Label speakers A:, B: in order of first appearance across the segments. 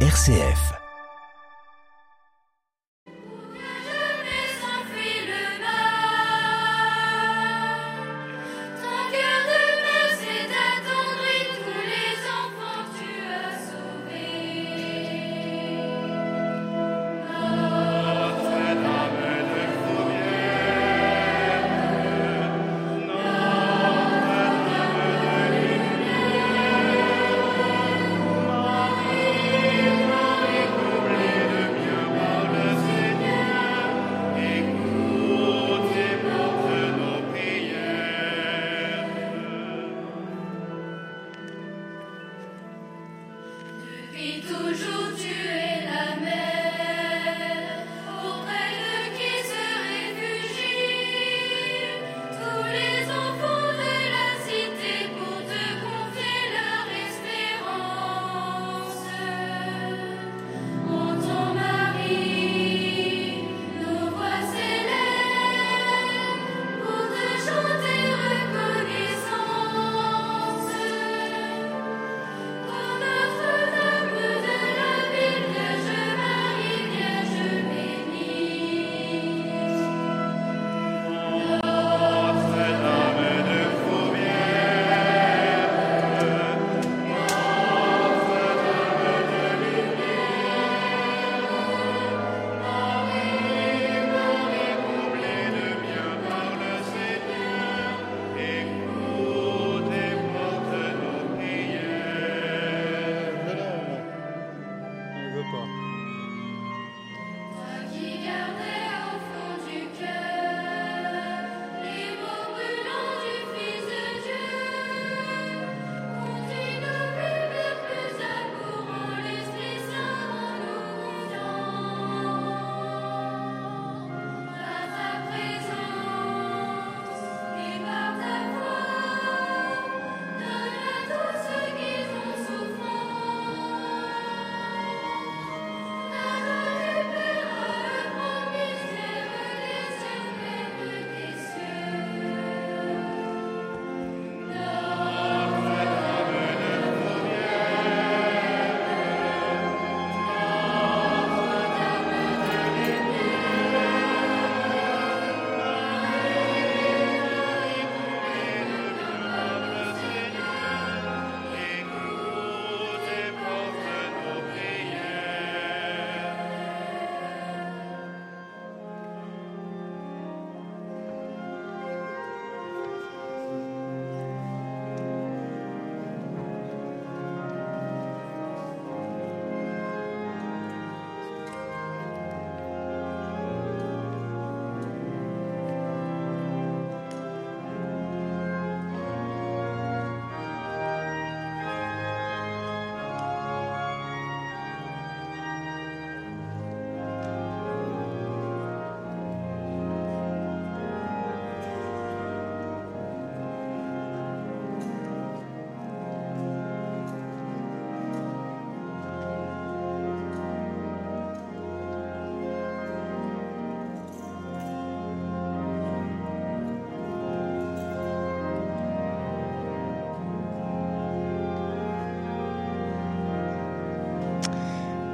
A: RCF.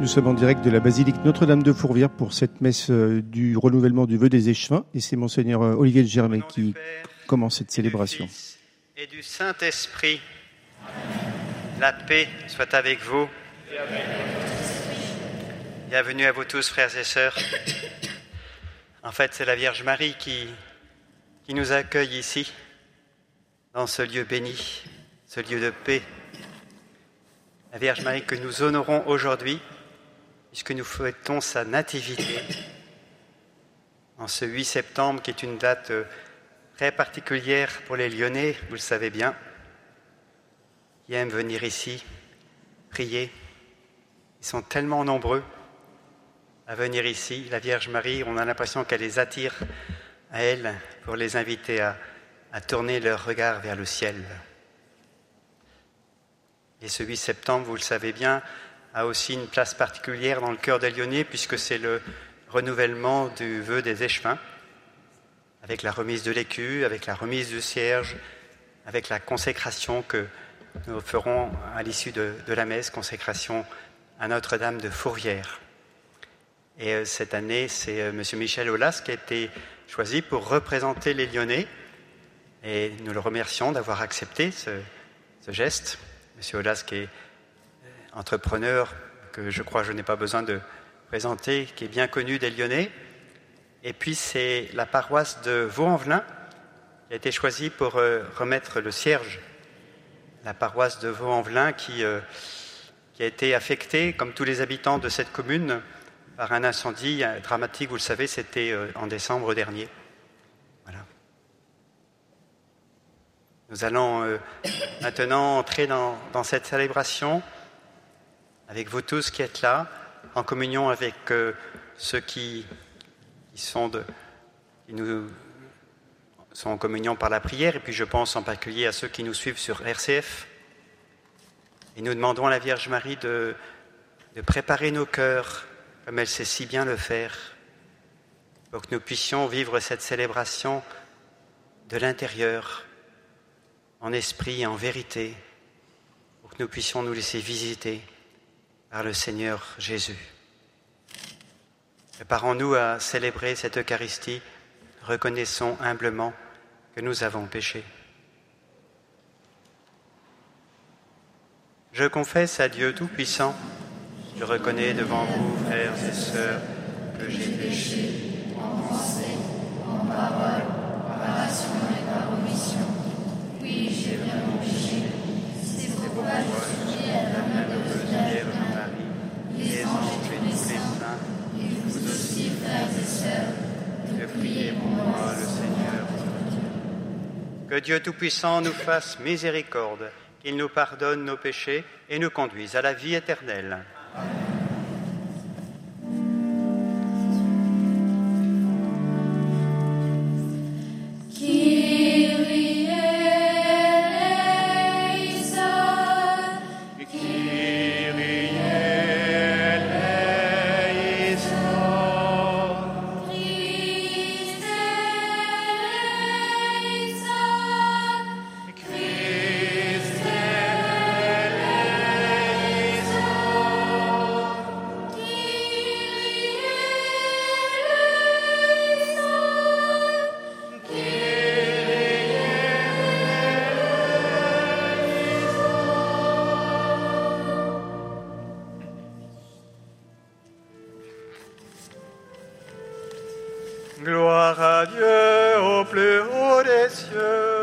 B: Nous sommes en direct de la basilique Notre-Dame de Fourvière pour cette messe euh, du renouvellement du vœu des échevins. Et c'est Monseigneur euh, Olivier de Germain qui commence cette célébration.
C: Et du Saint-Esprit, la paix soit avec vous. Bienvenue à vous tous, frères et sœurs. En fait, c'est la Vierge Marie qui, qui nous accueille ici, dans ce lieu béni, ce lieu de paix. La Vierge Marie que nous honorons aujourd'hui puisque nous fêtons sa nativité en ce 8 septembre, qui est une date euh, très particulière pour les Lyonnais, vous le savez bien, qui aiment venir ici, prier. Ils sont tellement nombreux à venir ici. La Vierge Marie, on a l'impression qu'elle les attire à elle pour les inviter à, à tourner leur regard vers le ciel. Et ce 8 septembre, vous le savez bien, a aussi une place particulière dans le cœur des Lyonnais, puisque c'est le renouvellement du vœu des échevins, avec la remise de l'écu, avec la remise du cierge, avec la consécration que nous ferons à l'issue de, la messe, consécration à Notre-Dame de Fourvière. Et euh, cette année, c'est euh, M. Michel Aulas qui a été choisi pour représenter les Lyonnais. Et nous le remercions d'avoir accepté ce, geste. M. Aulas qui est entrepreneur, que je crois je n'ai pas besoin de présenter, qui est bien connu des Lyonnais. Et puis c'est la paroisse de Vaux-en-Velin qui a été choisie pour euh, remettre le cierge. La paroisse de Vaux-en-Velin qui, euh, qui a été affectée, comme tous les habitants de cette commune, par un incendie dramatique. Vous le savez, c'était euh, en décembre dernier. Nous allons maintenant entrer dans cette célébration avec vous tous qui êtes là, en communion avec euh, ceux qui, sont nous sont en communion par la prière, et puis je pense en particulier à ceux qui nous suivent sur RCF. Et nous demandons à la Vierge Marie de préparer nos cœurs comme elle sait si bien le faire, pour que nous puissions vivre cette célébration de l'intérieur, en esprit et en vérité, pour que nous puissions nous laisser visiter par le Seigneur Jésus. Préparons-nous à célébrer cette Eucharistie, reconnaissons humblement que nous avons péché. Je confesse à Dieu Tout-Puissant, je reconnais devant vous, frères et sœurs, que j'ai péché
A: en pensée, en parole, par action et par omission. Oui, j'ai vraiment péché. C'est pourquoi je suis à la main de Marie, les anges et les saints, et vous aussi, frères et sœurs, de prier pour moi, le Seigneur.
C: Que Dieu Tout-Puissant nous fasse miséricorde, qu'il nous pardonne nos péchés et nous conduise à la vie éternelle. Gloire à Dieu au plus haut des cieux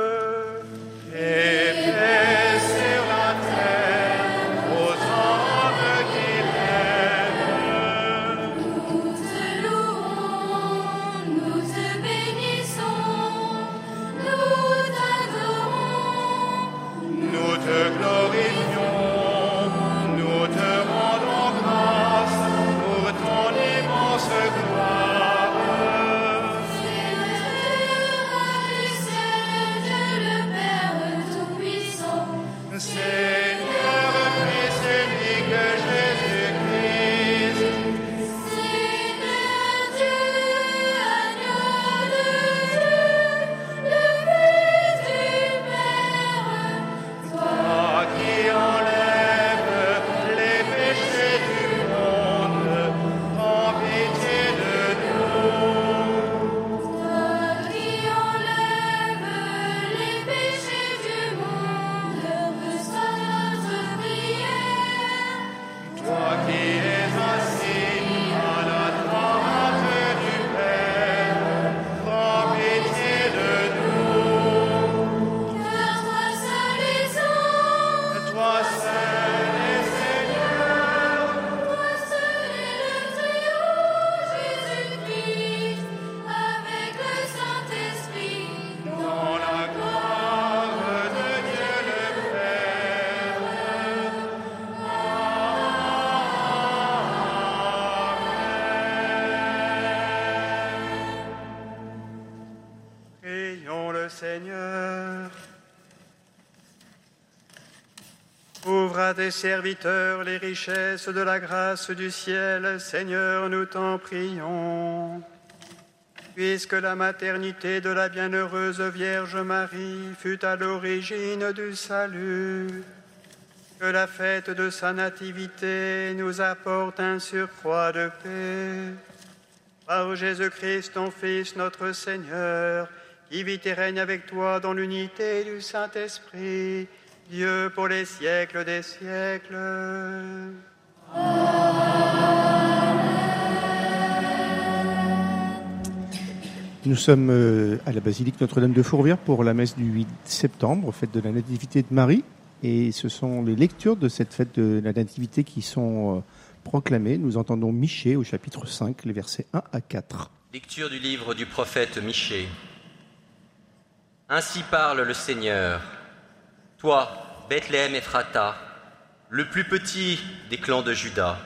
C: Serviteurs les richesses de la grâce du ciel, Seigneur, nous t'en prions. Puisque la maternité de la bienheureuse Vierge Marie fut à l'origine du salut, Que la fête de sa nativité nous apporte un surcroît de paix. Par Jésus-Christ, ton Fils, notre Seigneur, qui vit et règne avec toi dans l'unité du Saint-Esprit, Dieu pour les siècles des siècles.
B: Nous sommes euh, à la basilique Notre-Dame de Fourvière pour la messe du 8 septembre, fête de la Nativité de Marie. Et ce sont les lectures de cette fête de la Nativité qui sont euh, proclamées. Nous entendons Michée au chapitre 5, les versets 1 à 4.
D: Lecture du livre du prophète Michée. Ainsi parle le Seigneur. Toi, Bethléem Ephrata, le plus petit des clans de Juda,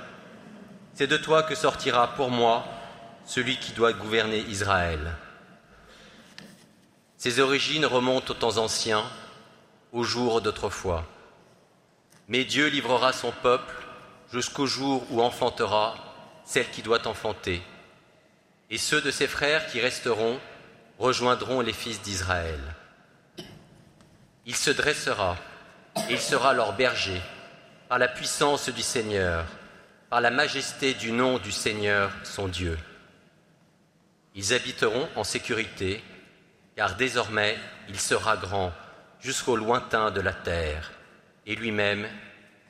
D: c'est de toi que sortira pour moi celui qui doit gouverner Israël. Ses origines remontent aux temps anciens, aux jours d'autrefois. Mais Dieu livrera son peuple jusqu'au jour où enfantera celle qui doit enfanter. Et ceux de ses frères qui resteront rejoindront les fils d'Israël. Il se dressera et il sera leur berger par la puissance du Seigneur, par la majesté du nom du Seigneur, son Dieu. Ils habiteront en sécurité, car désormais il sera grand jusqu'au lointain de la terre, et lui-même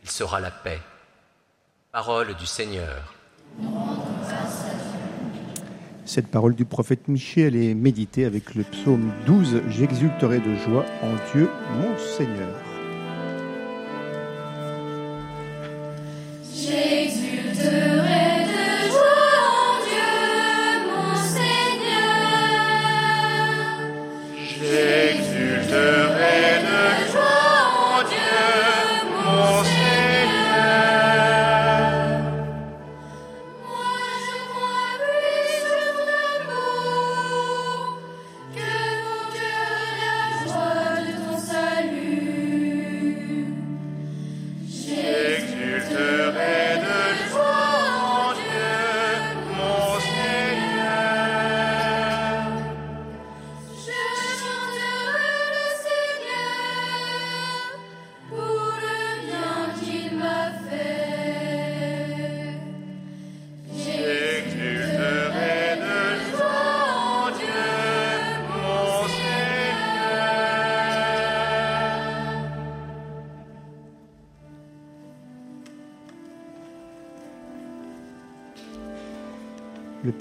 D: il sera la paix. Parole du Seigneur.
B: Cette parole du prophète Michée, elle est méditée avec le psaume 12, J'exulterai de joie en Dieu mon Seigneur.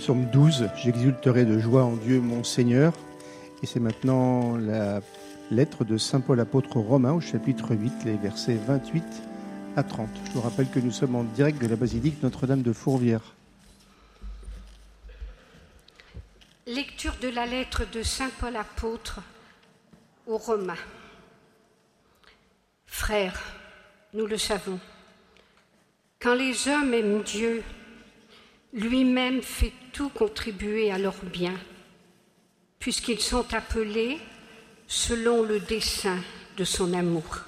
B: Psaume 12, J'exulterai de joie en Dieu mon Seigneur. Et c'est maintenant la lettre de Saint Paul apôtre aux Romains au chapitre 8, les versets 28 à 30. Je vous rappelle que nous sommes en direct de la basilique Notre-Dame de Fourvière.
E: Lecture de la lettre de Saint Paul apôtre aux Romains. Frères, nous le savons, quand les hommes aiment Dieu, lui-même fait tout contribuer à leur bien, puisqu'ils sont appelés selon le dessein de son amour.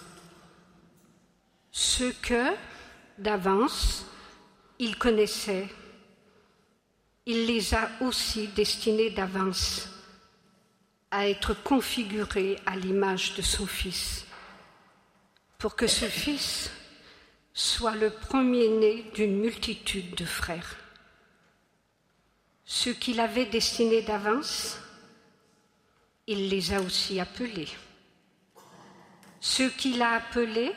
E: Ce que, d'avance, il connaissait, il les a aussi destinés d'avance à être configurés à l'image de son Fils, pour que ce Fils soit le premier-né d'une multitude de frères. Ceux qu'il avait destinés d'avance, il les a aussi appelés. Ceux qu'il a appelés,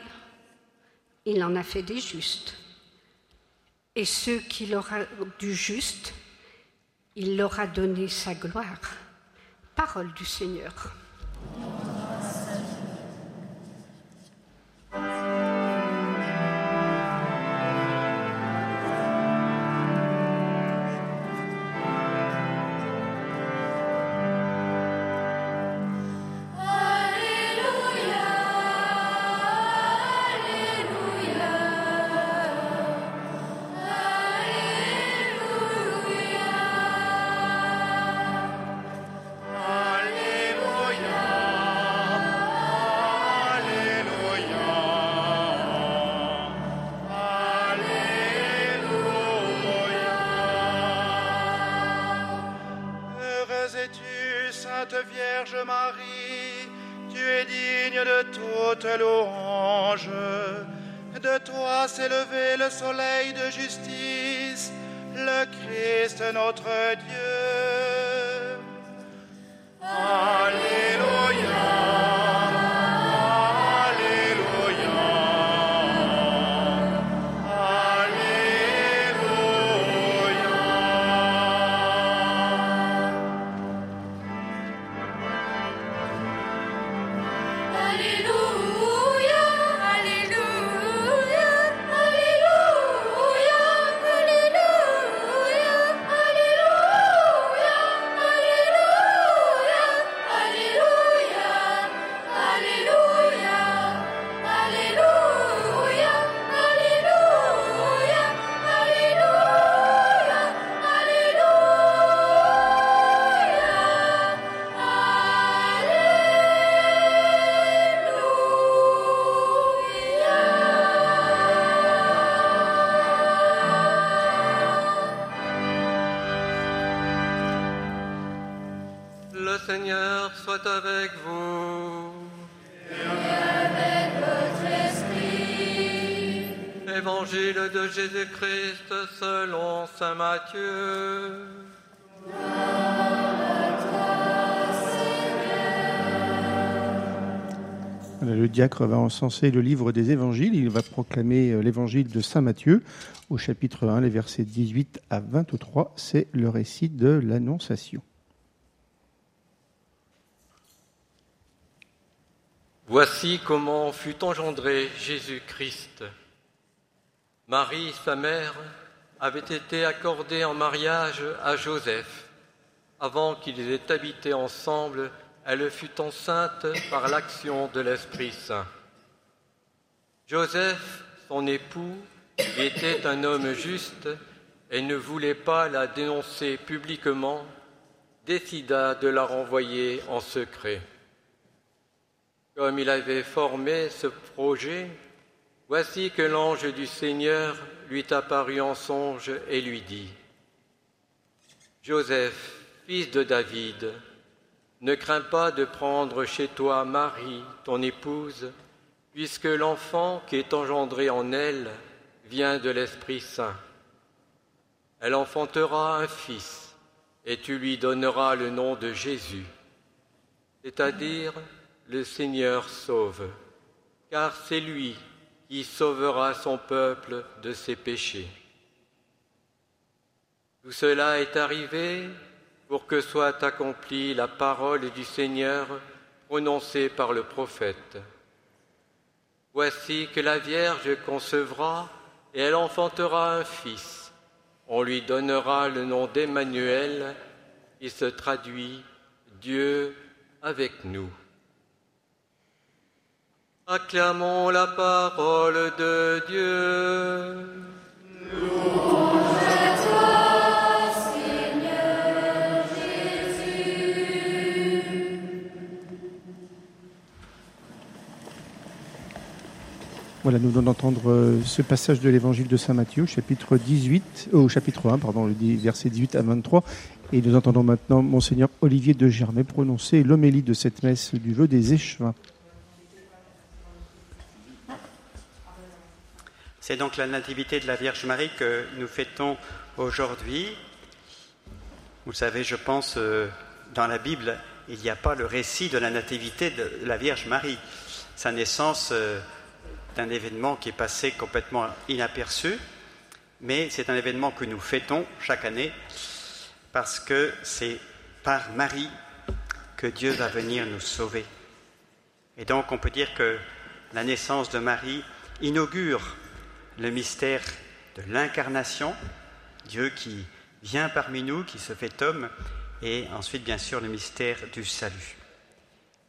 E: il en a fait des justes. Et ceux qu'il aura du juste, il leur a donné sa gloire. Parole du Seigneur.
F: Jésus-Christ selon Saint Matthieu.
B: Le diacre va encenser le livre des évangiles. Il va proclamer euh, l'évangile de Saint Matthieu au chapitre 1, les versets 18 à 23. C'est le récit de l'Annonciation.
F: Voici comment fut engendré Jésus-Christ. Marie, sa mère, avait été accordée en mariage à Joseph. Avant qu'ils aient habité ensemble, elle fut enceinte par l'action de l'Esprit Saint. Joseph, son époux, était un homme juste et ne voulait pas la dénoncer publiquement, décida de la renvoyer en secret. Comme il avait formé ce projet, Voici que l'ange du Seigneur lui apparut en songe et lui dit, Joseph, fils de David, ne crains pas de prendre chez toi Marie, ton épouse, puisque l'enfant qui est engendré en elle vient de l'Esprit Saint. Elle enfantera un fils, et tu lui donneras le nom de Jésus, c'est-à-dire le Seigneur sauve, car c'est lui qui sauvera son peuple de ses péchés. Tout cela est arrivé pour que soit accomplie la parole du Seigneur prononcée par le prophète. Voici que la Vierge concevra et elle enfantera un fils. On lui donnera le nom d'Emmanuel, qui se traduit Dieu avec nous. Acclamons la parole de Dieu.
A: à toi, Seigneur Jésus.
B: Voilà, nous venons d'entendre euh, ce passage de l'évangile de Saint Matthieu, chapitre 18, euh, au chapitre 1, pardon, le verset 18 à 23. Et nous entendons maintenant Monseigneur Olivier de Germay prononcer l'homélie de cette messe du vœu des échevins.
C: C'est donc la nativité de la Vierge Marie que nous fêtons aujourd'hui. Vous savez, je pense, euh, dans la Bible, il n'y a pas le récit de la nativité de la Vierge Marie. Sa naissance euh, est un événement qui est passé complètement inaperçu, mais c'est un événement que nous fêtons chaque année parce que c'est par Marie que Dieu va venir nous sauver. Et donc on peut dire que la naissance de Marie inaugure le mystère de l'incarnation, Dieu qui vient parmi nous, qui se fait homme, et ensuite bien sûr le mystère du salut,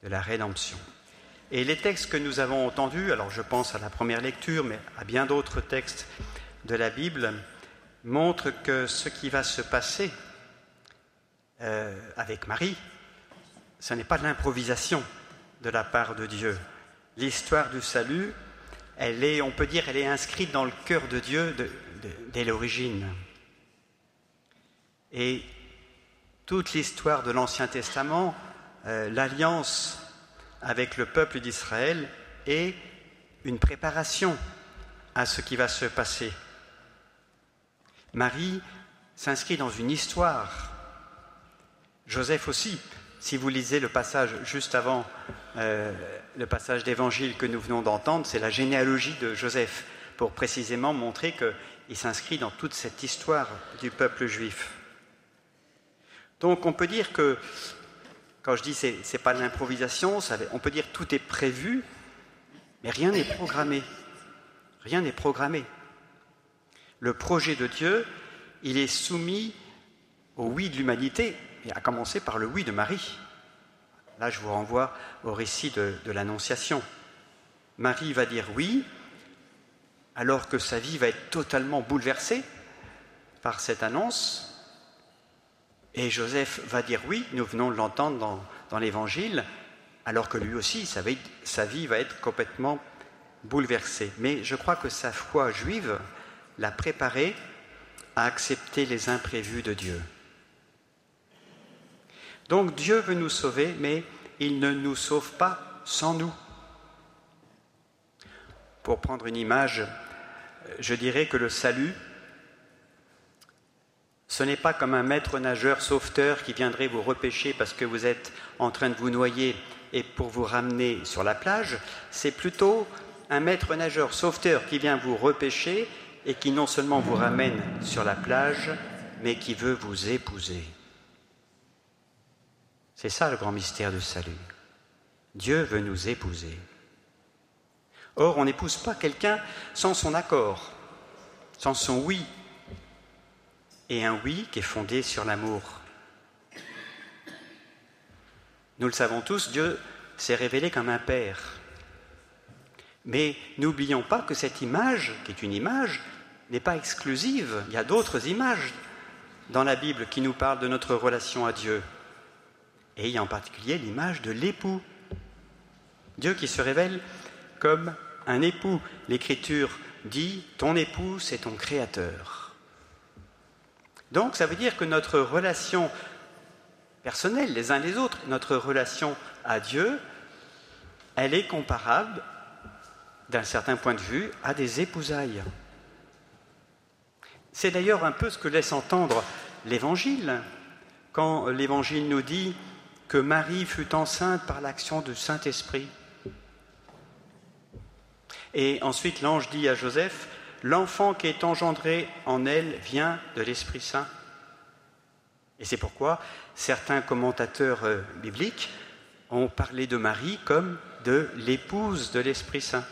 C: de la rédemption. Et les textes que nous avons entendus, alors je pense à la première lecture, mais à bien d'autres textes de la Bible, montrent que ce qui va se passer euh, avec Marie, ce n'est pas de l'improvisation de la part de Dieu. L'histoire du salut elle est, on peut dire, elle est inscrite dans le cœur de Dieu dès l'origine. Et toute l'histoire de l'Ancien Testament, euh, l'alliance avec le peuple d'Israël est une préparation à ce qui va se passer. Marie s'inscrit dans une histoire. Joseph aussi, si vous lisez le passage juste avant euh, le passage d'évangile que nous venons d'entendre, c'est la généalogie de Joseph, pour précisément montrer qu'il s'inscrit dans toute cette histoire du peuple juif. Donc on peut dire que, quand je dis c'est n'est pas de l'improvisation, on peut dire tout est prévu, mais rien n'est programmé. Rien n'est programmé. Le projet de Dieu, il est soumis au oui de l'humanité, et à commencer par le oui de Marie. Là, je vous renvoie au récit de, l'Annonciation. Marie va dire oui, alors que sa vie va être totalement bouleversée par cette annonce. Et Joseph va dire oui, nous venons de l'entendre dans, l'Évangile, alors que lui aussi, sa vie va être complètement bouleversée. Mais je crois que sa foi juive l'a préparé à accepter les imprévus de Dieu. Donc Dieu veut nous sauver, mais il ne nous sauve pas sans nous. Pour prendre une image, je dirais que le salut, ce n'est pas comme un maître nageur sauveteur qui viendrait vous repêcher parce que vous êtes en train de vous noyer et pour vous ramener sur la plage, c'est plutôt un maître nageur sauveteur qui vient vous repêcher et qui non seulement vous ramène sur la plage, mais qui veut vous épouser. C'est ça le grand mystère du salut. Dieu veut nous épouser. Or, on n'épouse pas quelqu'un sans son accord, sans son oui, et un oui qui est fondé sur l'amour. Nous le savons tous, Dieu s'est révélé comme un Père. Mais n'oublions pas que cette image, qui est une image, n'est pas exclusive. Il y a d'autres images dans la Bible qui nous parlent de notre relation à Dieu. Et il y a en particulier l'image de l'époux. Dieu qui se révèle comme un époux. L'Écriture dit, ton époux, c'est ton créateur. Donc ça veut dire que notre relation personnelle, les uns les autres, notre relation à Dieu, elle est comparable, d'un certain point de vue, à des épousailles. C'est d'ailleurs un peu ce que laisse entendre l'Évangile, quand l'Évangile nous dit que Marie fut enceinte par l'action du Saint-Esprit. Et ensuite l'ange dit à Joseph, l'enfant qui est engendré en elle vient de l'Esprit Saint. Et c'est pourquoi certains commentateurs euh, bibliques ont parlé de Marie comme de l'épouse de l'Esprit Saint.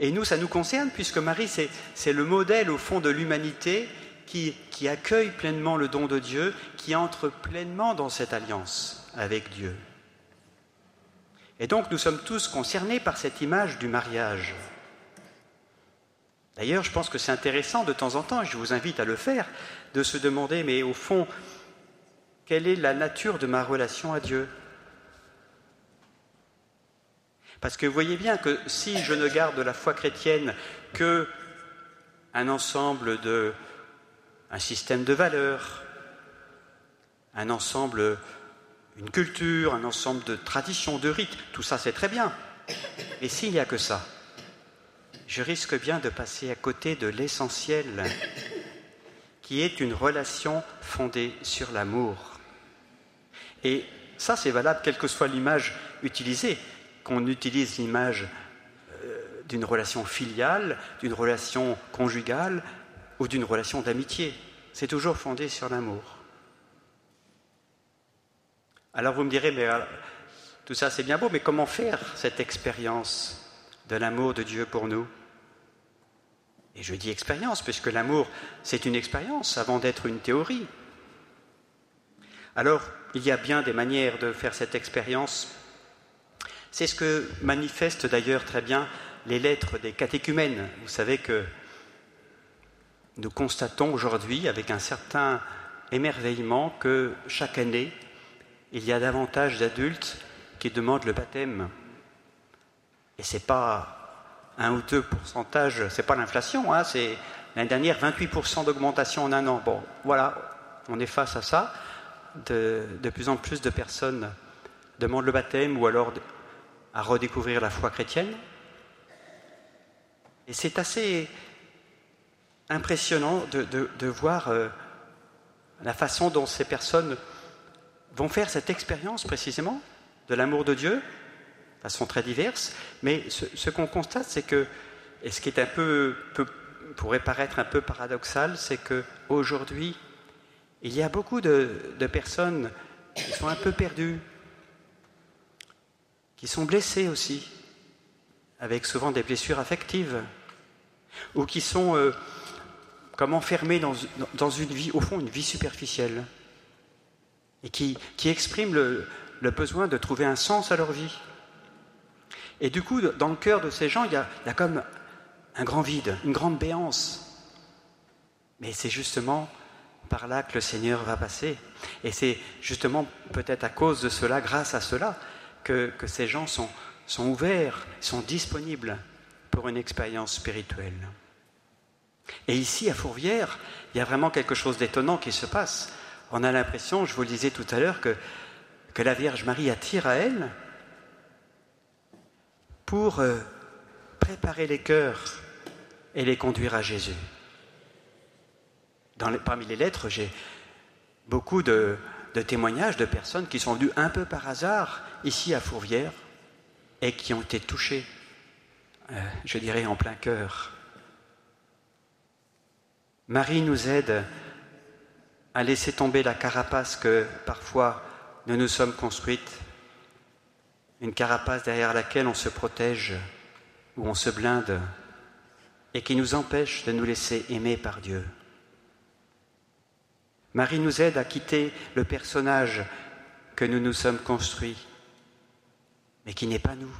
C: Et nous, ça nous concerne puisque Marie, c'est le modèle au fond de l'humanité qui, accueille pleinement le don de Dieu, qui entre pleinement dans cette alliance avec Dieu. Et donc nous sommes tous concernés par cette image du mariage. D'ailleurs, je pense que c'est intéressant de temps en temps, et je vous invite à le faire, de se demander, mais au fond, quelle est la nature de ma relation à Dieu? Parce que vous voyez bien que si je ne garde la foi chrétienne que un ensemble de un système de valeurs, un ensemble, une culture, un ensemble de traditions, de rites, tout ça c'est très bien. Et s'il n'y a que ça, je risque bien de passer à côté de l'essentiel, qui est une relation fondée sur l'amour. Et ça, c'est valable quelle que soit l'image utilisée qu'on utilise l'image euh, d'une relation filiale, d'une relation conjugale ou d'une relation d'amitié. C'est toujours fondé sur l'amour. Alors vous me direz, mais tout ça c'est bien beau, mais comment faire cette expérience de l'amour de Dieu pour nous? Et je dis expérience, puisque l'amour c'est une expérience avant d'être une théorie. Alors, il y a bien des manières de faire cette expérience c'est ce que manifestent d'ailleurs très bien les lettres des catéchumènes. Vous savez que nous constatons aujourd'hui avec un certain émerveillement que chaque année, il y a davantage d'adultes qui demandent le baptême. Et ce n'est pas un ou deux pourcentages, ce n'est pas l'inflation, hein, c'est l'année dernière 28% d'augmentation en un an. Bon, voilà, on est face à ça. De, de plus en plus de personnes demandent le baptême ou alors à redécouvrir la foi chrétienne. Et c'est assez impressionnant de, voir euh, la façon dont ces personnes vont faire cette expérience précisément de l'amour de Dieu, de façon très diverse, mais ce, qu'on constate, c'est que, et ce qui est un peu, pourrait paraître un peu paradoxal, c'est que aujourd'hui, il y a beaucoup de, de personnes qui sont un peu perdues, qui sont blessées aussi, avec souvent des blessures affectives, ou qui sont euh, comme enfermés dans, une vie, au fond, une vie superficielle, et qui, qui expriment le, besoin de trouver un sens à leur vie. Et du coup, dans le cœur de ces gens, il y a, comme un grand vide, une grande béance. Mais c'est justement par là que le Seigneur va passer. Et c'est justement peut-être à cause de cela, grâce à cela, que, que ces gens sont, sont ouverts, sont disponibles pour une expérience spirituelle. Et ici, à Fourvière, il y a vraiment quelque chose d'étonnant qui se passe. On a l'impression, je vous le disais tout à l'heure, que, la Vierge Marie attire à elle pour euh, préparer les cœurs et les conduire à Jésus. Parmi les lettres, j'ai beaucoup de, témoignages de personnes qui sont venues un peu par hasard ici à Fourvière et qui ont été touchées, euh, je dirais, en plein cœur Marie nous aide à laisser tomber la carapace que parfois nous nous sommes construites, une carapace derrière laquelle on se protège ou on se blinde et qui nous empêche de nous laisser aimer par Dieu. Marie nous aide à quitter le personnage que nous nous sommes construits, mais qui n'est pas nous,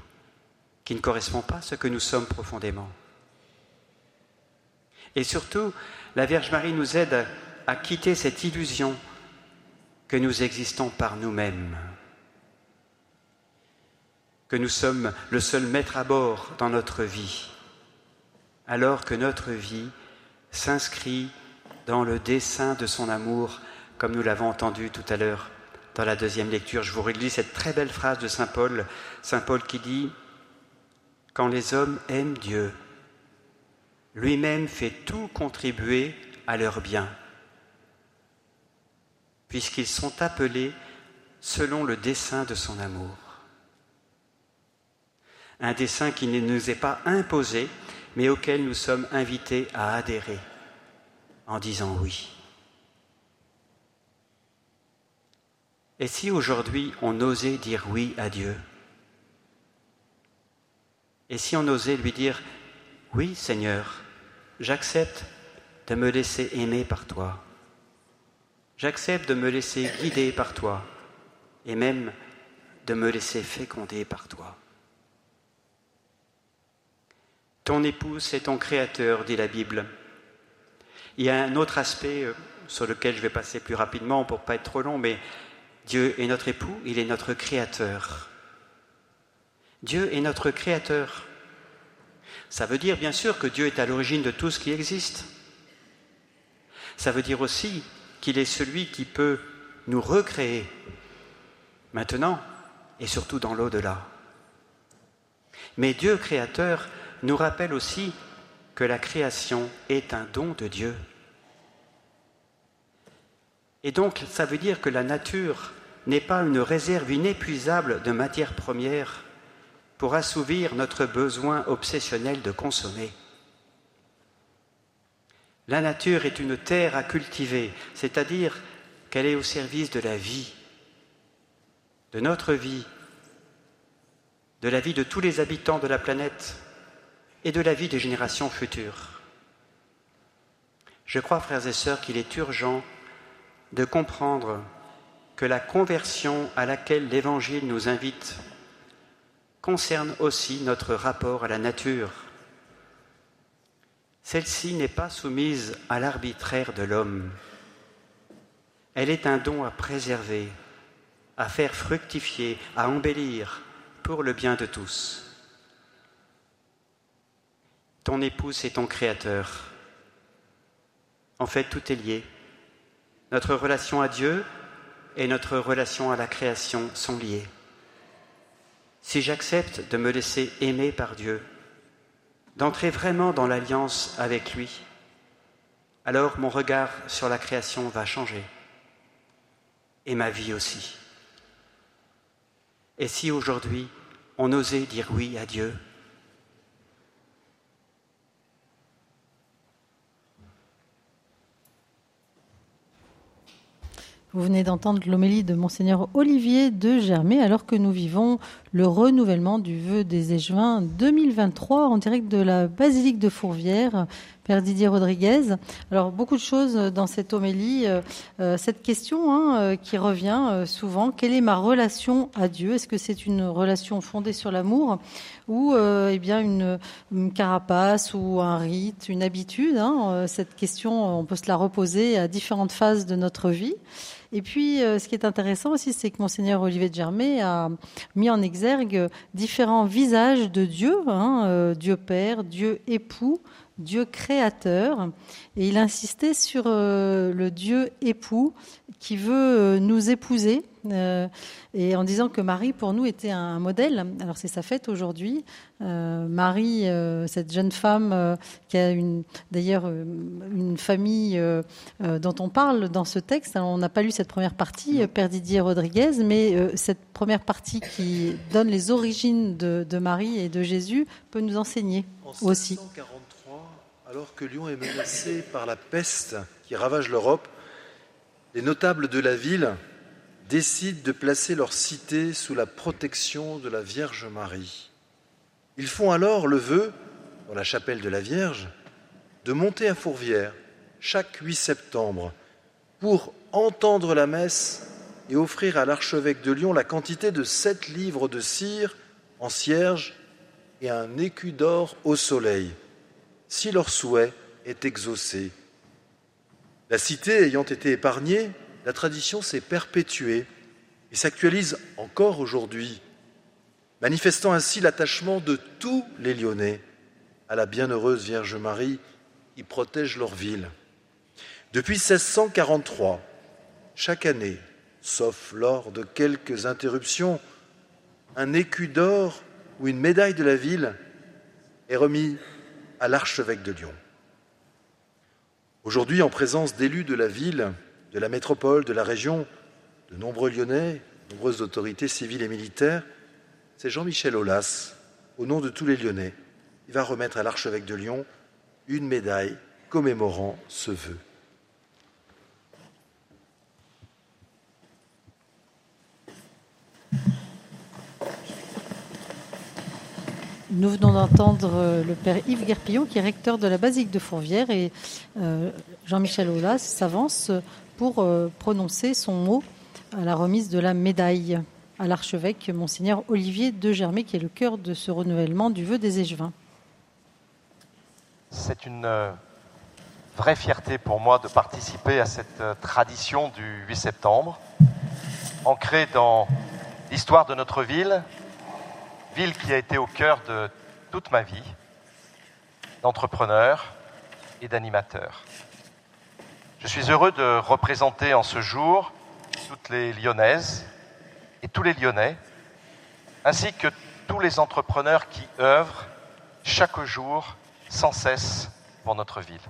C: qui ne correspond pas à ce que nous sommes profondément. Et surtout, la Vierge Marie nous aide à, quitter cette illusion que nous existons par nous-mêmes, que nous sommes le seul maître à bord dans notre vie, alors que notre vie s'inscrit dans le dessein de son amour, comme nous l'avons entendu tout à l'heure dans la deuxième lecture. Je vous relis cette très belle phrase de Saint Paul, Saint Paul qui dit, Quand les hommes aiment Dieu, lui-même fait tout contribuer à leur bien, puisqu'ils sont appelés selon le dessein de son amour. Un dessein qui ne nous est pas imposé, mais auquel nous sommes invités à adhérer en disant oui. Et si aujourd'hui on osait dire oui à Dieu? Et si on osait lui dire oui Seigneur, j'accepte de me laisser aimer par toi. J'accepte de me laisser guider par toi et même de me laisser féconder par toi. Ton épouse est ton créateur, dit la Bible. Il y a un autre aspect euh, sur lequel je vais passer plus rapidement pour ne pas être trop long, mais Dieu est notre époux, il est notre créateur. Dieu est notre créateur. Ça veut dire bien sûr que Dieu est à l'origine de tout ce qui existe. Ça veut dire aussi qu'il est celui qui peut nous recréer maintenant et surtout dans l'au-delà. Mais Dieu créateur nous rappelle aussi que la création est un don de Dieu. Et donc ça veut dire que la nature n'est pas une réserve inépuisable de matières premières pour assouvir notre besoin obsessionnel de consommer. La nature est une terre à cultiver, c'est-à-dire qu'elle est au service de la vie, de notre vie, de la vie de tous les habitants de la planète et de la vie des générations futures. Je crois, frères et sœurs, qu'il est urgent de comprendre que la conversion à laquelle l'Évangile nous invite concerne aussi notre rapport à la nature. Celle-ci n'est pas soumise à l'arbitraire de l'homme. Elle est un don à préserver, à faire fructifier, à embellir pour le bien de tous. Ton épouse est ton créateur. En fait, tout est lié. Notre relation à Dieu et notre relation à la création sont liées si j'accepte de me laisser aimer par Dieu, d'entrer vraiment dans l'alliance avec lui, alors mon regard sur la création va changer. Et ma vie aussi. Et si aujourd'hui on osait dire oui à Dieu
G: Vous venez d'entendre l'homélie de Monseigneur Olivier de Germay alors que nous vivons le renouvellement du vœu des Échevins 2023 en direct de la basilique de Fourvière, Père Didier Rodriguez. Alors beaucoup de choses dans cette homélie. Euh, euh, cette question hein, euh, qui revient souvent, quelle est ma relation à Dieu? Est-ce que c'est une relation fondée sur l'amour ou eh bien une, carapace ou un rite, une habitude hein? Cette question, on peut se la reposer à différentes phases de notre vie. Et puis, euh, ce qui est intéressant aussi, c'est que monseigneur Olivier de Germay a mis en exergue différents visages de Dieu, hein, euh, Dieu Père, Dieu époux, Dieu créateur. Et il insistait sur euh, le Dieu époux qui veut nous épouser euh, et en disant que Marie, pour nous, était un modèle. Alors c'est sa fête aujourd'hui. Euh, Marie, euh, cette jeune femme qui a d'ailleurs une famille dont on parle dans ce texte. on n'a pas lu cette première partie, Père Didier Rodriguez, mais cette première partie qui donne les origines de, de, Marie et de Jésus peut nous enseigner
H: en
G: aussi.
H: 1743, alors que Lyon est menacé par la peste qui ravage l'Europe, les notables de la ville décident de placer leur cité sous la protection de la Vierge Marie. Ils font alors le vœu, dans la chapelle de la Vierge, de monter à Fourvière chaque 8 septembre pour entendre la messe et offrir à l'archevêque de Lyon la quantité de sept livres de cire en cierge et un écu d'or au soleil, si leur souhait est exaucé. La cité ayant été épargnée, la tradition s'est perpétuée et s'actualise encore aujourd'hui, manifestant ainsi l'attachement de tous les Lyonnais à la bienheureuse Vierge Marie qui protège leur ville. Depuis 1643, chaque année, sauf lors de quelques interruptions, un écu d'or ou une médaille de la ville est remis à l'archevêque de Lyon. Aujourd'hui, en présence d'élus de la ville, de la métropole, de la région, de nombreux Lyonnais, de nombreuses autorités civiles et militaires, c'est Jean-Michel Aulas, au nom de tous les Lyonnais, qui va remettre à l'archevêque de Lyon une médaille commémorant ce vœu.
G: Nous venons d'entendre euh, le père Yves Guerpillon, qui est recteur de la basilique de Fourvière, et euh, Jean-Michel Aulas s'avance pour euh, prononcer son mot à la remise de la médaille à l'archevêque monseigneur Olivier de qui est le cœur de ce renouvellement du vœu des Échevins.
I: C'est une euh, vraie fierté pour moi de participer à cette euh, tradition du 8 septembre, ancrée dans l'histoire de notre ville, ville qui a été au cœur de toute ma vie, d'entrepreneur et d'animateur. Je suis heureux de représenter en ce jour toutes les Lyonnaises et tous les Lyonnais, ainsi que tous les entrepreneurs qui œuvrent chaque jour sans cesse pour notre ville.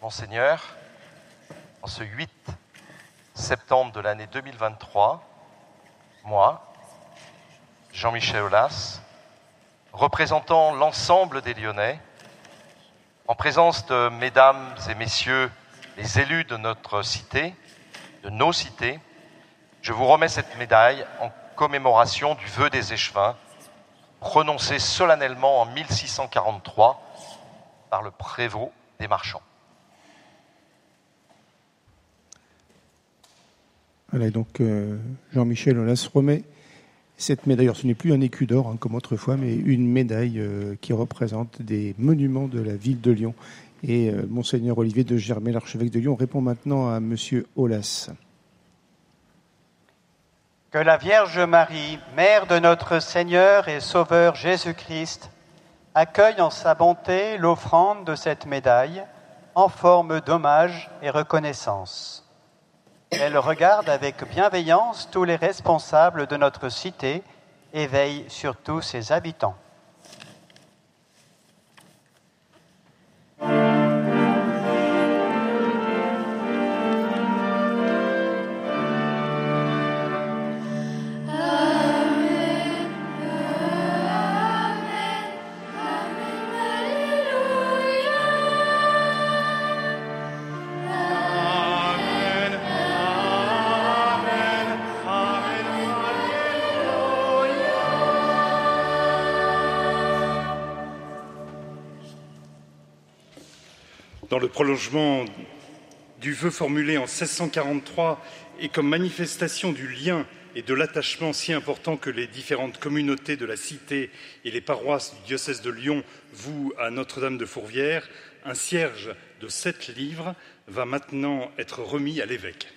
I: Monseigneur, en ce 8 septembre de l'année 2023, moi, Jean-Michel Aulas, représentant l'ensemble des Lyonnais, en présence de mesdames et messieurs les élus de notre cité, de nos cités, je vous remets cette médaille en commémoration du vœu des échevins, prononcé solennellement en 1643 par le prévôt des marchands.
B: Voilà, donc euh, Jean-Michel Aulas remet cette médaille, ce n'est plus un écu d'or hein, comme autrefois, mais une médaille euh, qui représente des monuments de la ville de Lyon. Et euh, monseigneur Olivier de Germay, l'archevêque de Lyon, répond maintenant à monsieur Aulas.
J: Que la Vierge Marie, mère de notre Seigneur et Sauveur Jésus-Christ, accueille en sa bonté l'offrande de cette médaille en forme d'hommage et reconnaissance. Elle regarde avec bienveillance tous les responsables de notre cité et veille sur tous ses habitants.
K: Le prolongement du vœu formulé en 1643 et comme manifestation du lien et de l'attachement si important que les différentes communautés de la cité et les paroisses du diocèse de Lyon vouent à Notre-Dame de Fourvière, un cierge de sept livres va maintenant être remis à l'évêque.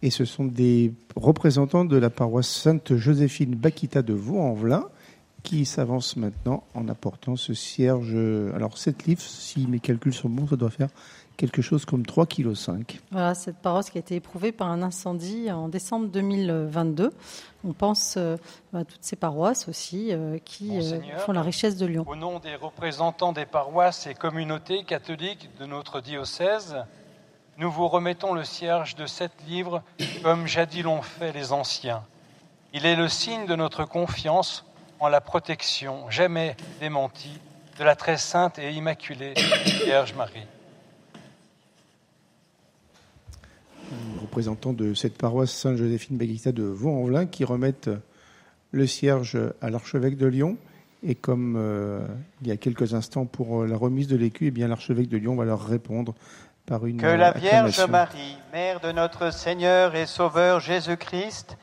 B: Et ce sont des représentants de la paroisse Sainte-Joséphine Bakita de Vaux-en-Velin qui s'avancent maintenant en apportant ce cierge. Alors, sept livres, si mes calculs sont bons, ça doit faire quelque chose comme 3,5 kg.
G: Voilà, cette paroisse qui a été éprouvée par un incendie en décembre 2022. On pense euh, à toutes ces paroisses aussi euh, qui euh,
L: Monseigneur,
G: font la richesse de Lyon.
L: Au nom des représentants des paroisses et communautés catholiques de notre diocèse, nous vous remettons le cierge de sept livres comme jadis l'ont fait les anciens. Il est le signe de notre confiance en la protection jamais démentie de la très sainte et immaculée Vierge Marie.
B: représentants de cette paroisse Sainte-Joséphine Bakita de Vaux-en-Velin qui remettent le cierge à l'archevêque de Lyon. Et comme euh, il y a quelques instants pour la remise de l'écu, eh bien l'archevêque de Lyon va leur répondre par une
J: Que la Vierge. Marie, Mère de notre Seigneur et Sauveur Jésus-Christ,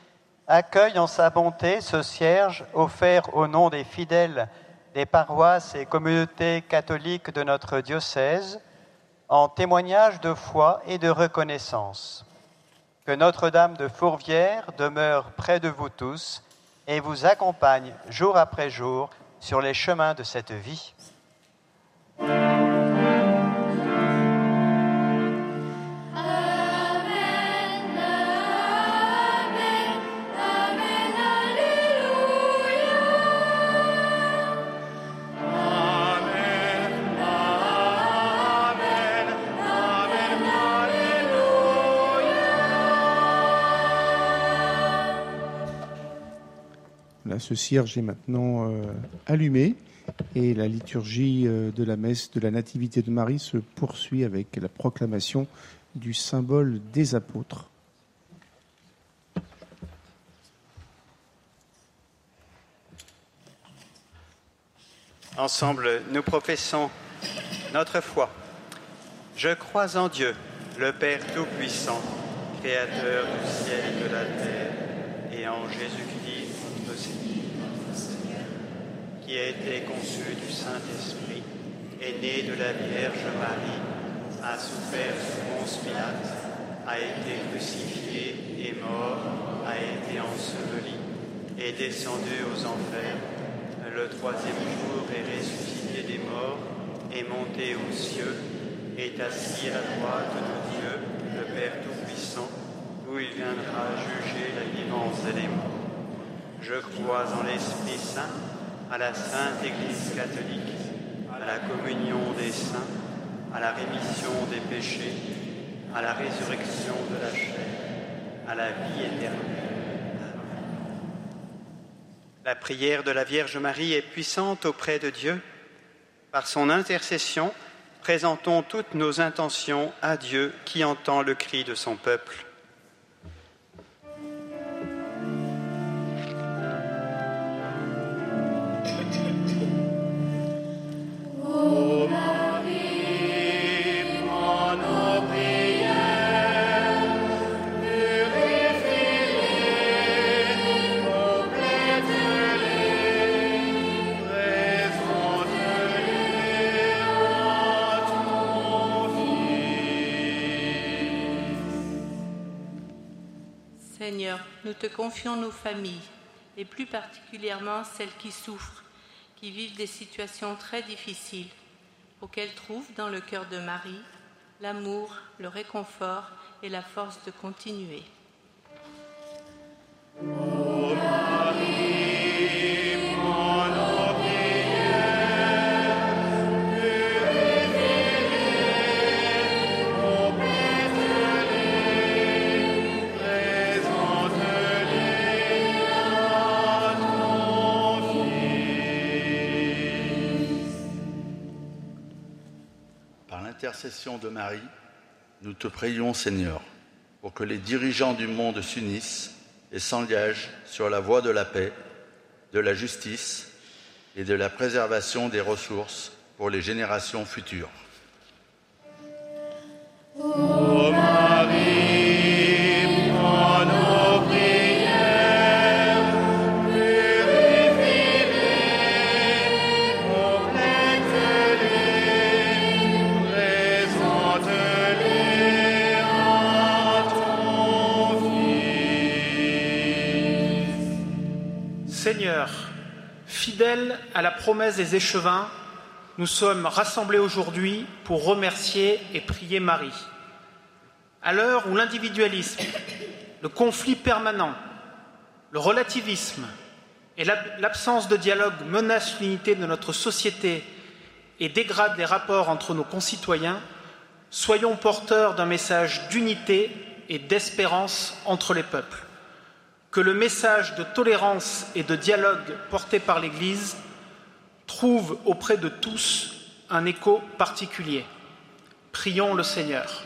J: accueille en sa bonté ce cierge offert au nom des fidèles des paroisses et communautés catholiques de notre diocèse, en témoignage de foi et de reconnaissance. Que Notre-Dame de Fourvière demeure près de vous tous et vous accompagne jour après jour sur les chemins de cette vie.
B: Ce cierge est maintenant euh, allumé et la liturgie euh, de la messe de la Nativité de Marie se poursuit avec la proclamation du symbole des apôtres.
C: Ensemble, nous professons notre foi. Je crois en Dieu, le Père Tout-Puissant, Créateur du ciel et de la terre, et en Jésus-Christ, notre Seigneur, qui a été conçu du Saint-Esprit, est né de la Vierge Marie, a souffert sous Ponce Pilate, a été crucifié et mort, a été enseveli, est descendu aux enfers le troisième jour est ressuscité des morts, est monté aux cieux, est assis à la droite de Dieu, le Père Tout-Puissant, où il viendra juger la vivance et les morts. Je crois en l'Esprit Saint, à la Sainte Église catholique, à la communion des saints, à la rémission des péchés, à la résurrection de la chair, à la vie éternelle. La prière de la Vierge Marie est puissante auprès de Dieu. Par son intercession, présentons toutes nos intentions à Dieu qui entend le cri de son peuple.
M: Nous te confions nos familles, et plus particulièrement celles qui souffrent, qui vivent des situations très difficiles, pour qu'elles trouvent dans le cœur de Marie l'amour, le réconfort et la force de continuer.
N: De Marie, nous te prions, Seigneur, pour que les dirigeants du monde s'unissent et s'engagent sur la voie de la paix, de la justice et de la préservation des ressources pour les générations futures.
O: Fidèle à la promesse des échevins, nous sommes rassemblés aujourd'hui pour remercier et prier Marie. À l'heure où l'individualisme, le conflit permanent, le relativisme et l'ab- l'absence de dialogue menacent l'unité de notre société et dégradent les rapports entre nos concitoyens, soyons porteurs d'un message d'unité et d'espérance entre les peuples. Que le message de tolérance et de dialogue porté par l'Église trouve auprès de tous un écho particulier. Prions le Seigneur.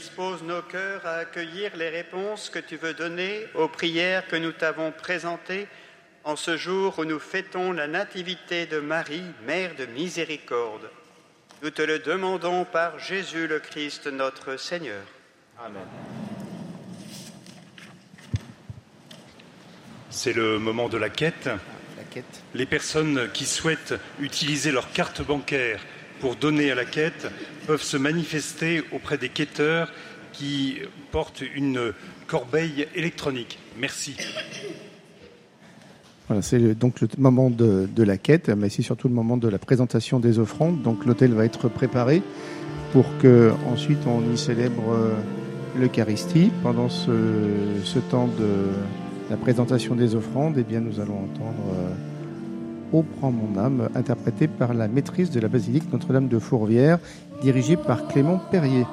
C: Dispose nos cœurs à accueillir les réponses que tu veux donner aux prières que nous t'avons présentées en ce jour où nous fêtons la nativité de Marie, Mère de miséricorde. Nous te le demandons par Jésus le Christ notre Seigneur.
K: Amen. C'est le moment de la quête.
B: La quête.
K: Les personnes qui souhaitent utiliser leur carte bancaire pour donner à la quête peuvent se manifester auprès des quêteurs qui portent une corbeille électronique. Merci.
B: Voilà, c'est donc le moment de, la quête, mais c'est surtout le moment de la présentation des offrandes. Donc l'hôtel va être préparé pour que ensuite on y célèbre euh, l'Eucharistie. Pendant ce, temps de la présentation des offrandes, eh bien nous allons entendre Ô prends mon âme, interprété par la maîtrise de la basilique Notre-Dame de Fourvière, dirigée par Clément Perrier.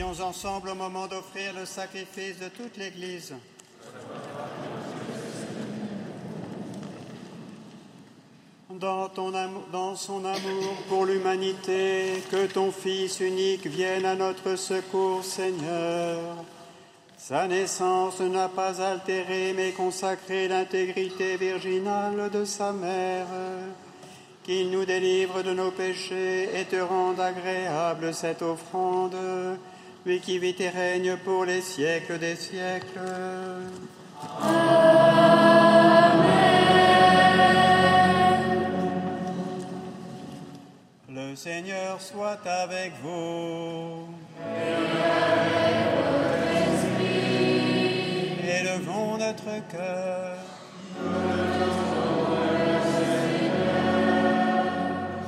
C: Prions ensemble au moment d'offrir le sacrifice de toute l'Église. Dans, ton amour, dans son amour pour l'humanité, que ton Fils unique vienne à notre secours, Seigneur. Sa naissance n'a pas altéré mais consacré l'intégrité virginale de sa mère. Qu'il nous délivre de nos péchés et te rende agréable cette offrande, lui qui vit et règne pour les siècles des siècles. Le Seigneur soit avec vous. Élevons notre cœur.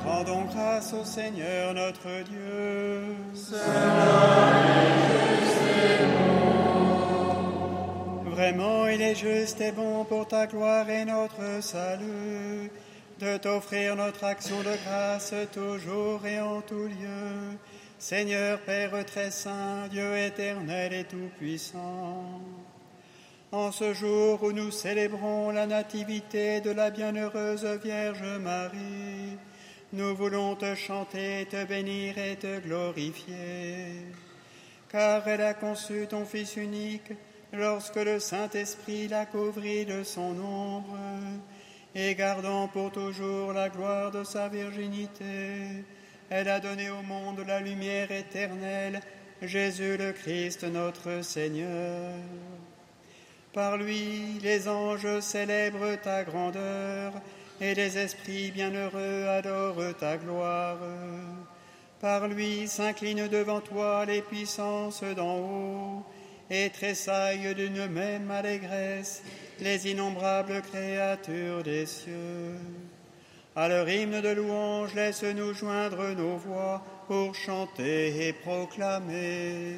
C: Rendons grâce au Seigneur notre Dieu. Vraiment, il est juste et bon pour ta gloire et notre salut de t'offrir notre action de grâce toujours et en tout lieu. Seigneur Père très saint, Dieu éternel et tout-puissant. En ce jour où nous célébrons la nativité de la bienheureuse Vierge Marie, nous voulons te chanter, te bénir et te glorifier. Car elle a conçu ton Fils unique lorsque le Saint-Esprit l'a couvri de son ombre et gardant pour toujours la gloire de sa virginité, elle a donné au monde la lumière éternelle, Jésus le Christ notre Seigneur. Par lui, les anges célèbrent ta grandeur et les esprits bienheureux adorent ta gloire. Par lui s'inclinent devant toi les puissances d'en haut et tressaillent d'une même allégresse les innombrables créatures des cieux. À leur hymne de louange, laisse-nous joindre nos voix pour chanter et proclamer.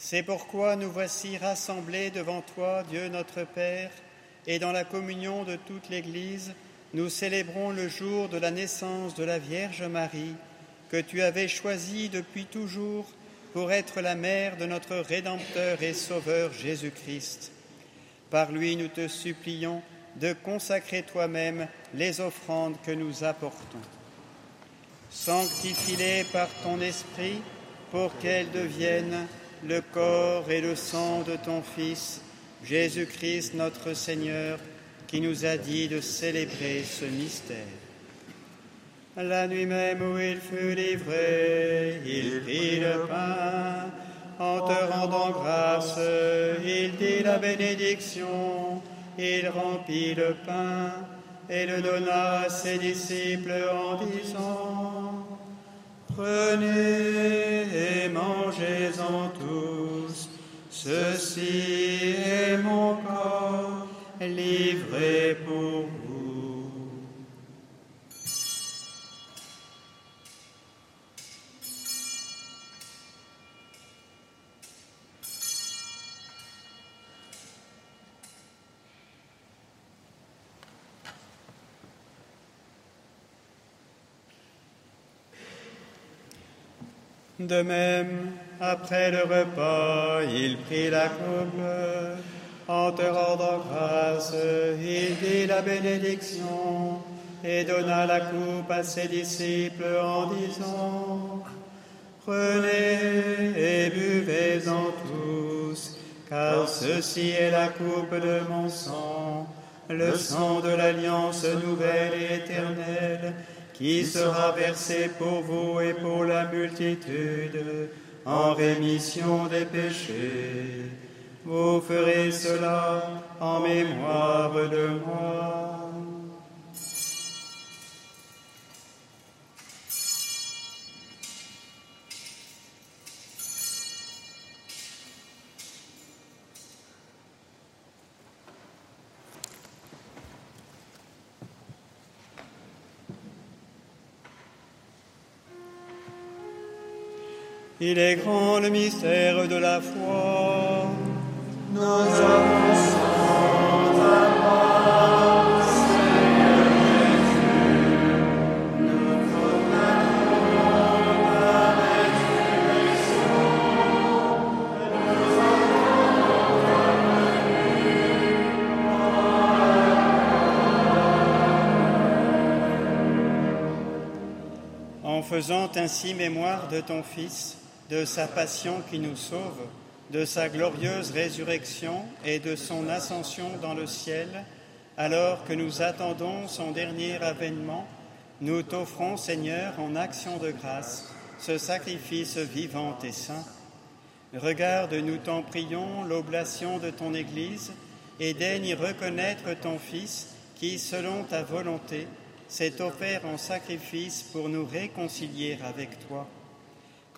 C: C'est pourquoi nous voici rassemblés devant toi, Dieu notre Père, et dans la communion de toute l'Église, nous célébrons le jour de la naissance de la Vierge Marie, que tu avais choisie depuis toujours pour être la mère de notre Rédempteur et Sauveur Jésus-Christ. Par lui, nous te supplions de consacrer toi-même les offrandes que nous apportons. Sanctifie-les par ton esprit pour qu'elles deviennent le corps et le sang de ton Fils, Jésus-Christ notre Seigneur, qui nous a dit de célébrer ce mystère. La nuit même où il fut livré, il prit le pain. En te rendant grâce, il dit la bénédiction, il remplit le pain et le donna à ses disciples en disant, Prenez et mangez-en tous, ceci est mon corps livré pour vous. De même, après le repas, il prit la coupe. En te rendant grâce, il dit la bénédiction et donna la coupe à ses disciples en disant, Prenez et buvez-en tous, car ceci est la coupe de mon sang, le sang de l'alliance nouvelle et éternelle, qui sera versé pour vous et pour la multitude en rémission des péchés. Vous ferez cela en mémoire de moi. Il est grand le mystère de la foi. Nous avançons à toi, Seigneur Jésus. Nous proclamons ta résurrection. Nous ta venue. En faisant ainsi mémoire de ton Fils, de sa passion qui nous sauve, de sa glorieuse résurrection et de son ascension dans le ciel, alors que nous attendons son dernier avènement, nous t'offrons, Seigneur, en action de grâce, ce sacrifice vivant et saint. Regarde, nous t'en prions, l'oblation de ton Église, et daigne reconnaître ton Fils qui, selon ta volonté, s'est offert en sacrifice pour nous réconcilier avec toi.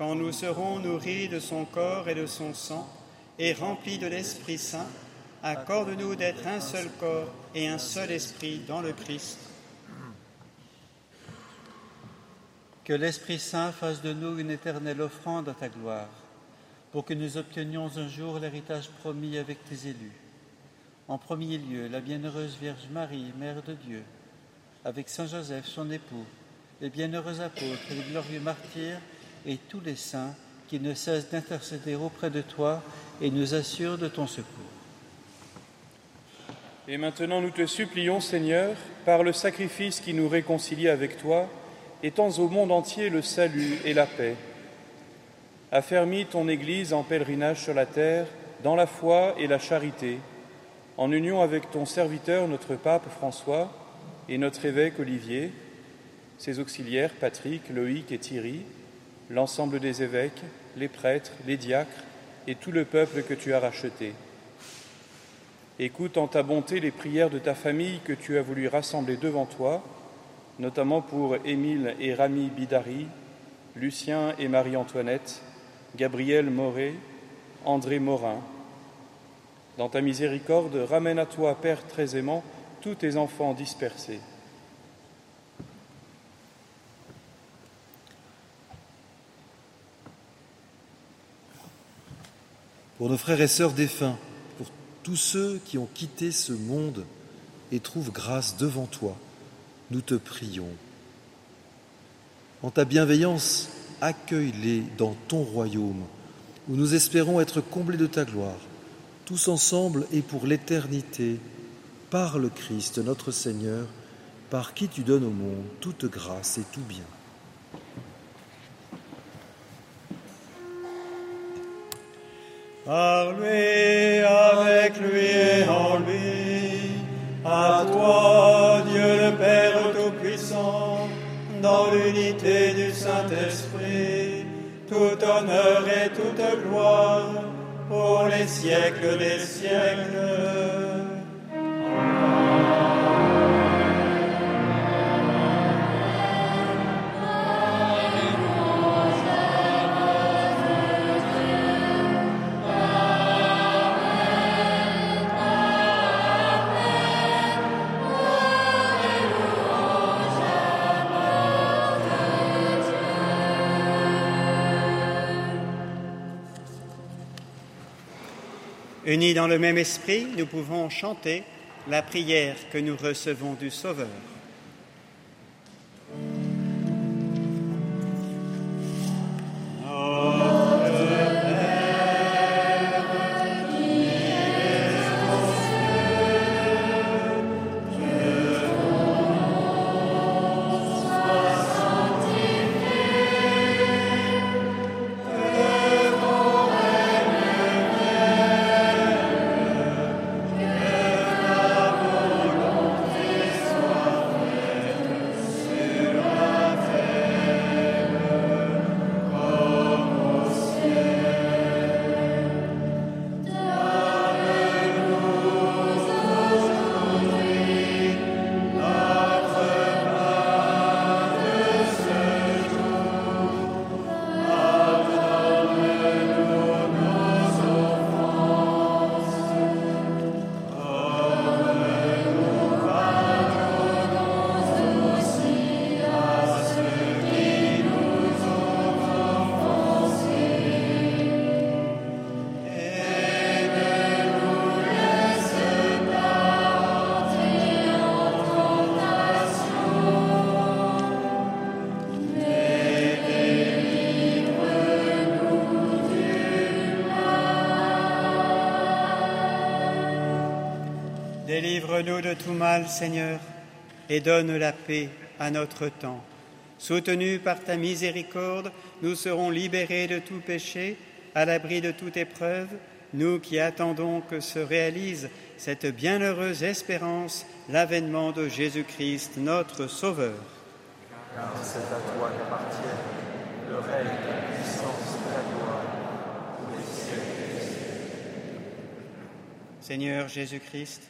C: Quand nous serons nourris de son corps et de son sang et remplis de l'Esprit Saint, accorde-nous d'être un seul corps et un seul esprit dans le Christ.
J: Que l'Esprit Saint fasse de nous une éternelle offrande à ta gloire, pour que nous obtenions un jour l'héritage promis avec tes élus. En premier lieu, la bienheureuse Vierge Marie, Mère de Dieu, avec Saint Joseph, son époux, les bienheureux apôtres, les glorieux martyrs et tous les saints qui ne cessent d'intercéder auprès de toi et nous assurent de ton secours.
P: Et maintenant nous te supplions, Seigneur, par le sacrifice qui nous réconcilie avec toi, étends au monde entier le salut et la paix. Affermis ton Église en pèlerinage sur la terre, dans la foi et la charité, en union avec ton serviteur, notre pape François, et notre évêque Olivier, ses auxiliaires Patrick, Loïc et Thierry, l'ensemble des évêques, les prêtres, les diacres et tout le peuple que tu as racheté. Écoute en ta bonté les prières de ta famille que tu as voulu rassembler devant toi, notamment pour Émile et Rami Bidari, Lucien et Marie-Antoinette, Gabriel Moret, André Morin. Dans ta miséricorde, ramène à toi, Père très aimant, tous tes enfants dispersés.
H: Pour nos frères et sœurs défunts, pour tous ceux qui ont quitté ce monde et trouvent grâce devant toi, nous te prions. En ta bienveillance, accueille-les dans ton royaume, où nous espérons être comblés de ta gloire, tous ensemble et pour l'éternité, par le Christ notre Seigneur, par qui tu donnes au monde toute grâce et tout bien.
C: Par lui, avec lui et en lui, à toi, Dieu le Père Tout-Puissant, dans l'unité du Saint-Esprit, tout honneur et toute gloire pour les siècles des siècles. Unis dans le même esprit, nous pouvons chanter la prière que nous recevons du Sauveur. Mal, Seigneur, et donne la paix à notre temps. Soutenus par ta miséricorde, nous serons libérés de tout péché, à l'abri de toute épreuve, nous qui attendons que se réalise cette bienheureuse espérance, l'avènement de Jésus-Christ, notre Sauveur.
Q: Car c'est à toi qu'appartient le règne, la puissance et la gloire pour les siècles.
C: Seigneur Jésus-Christ,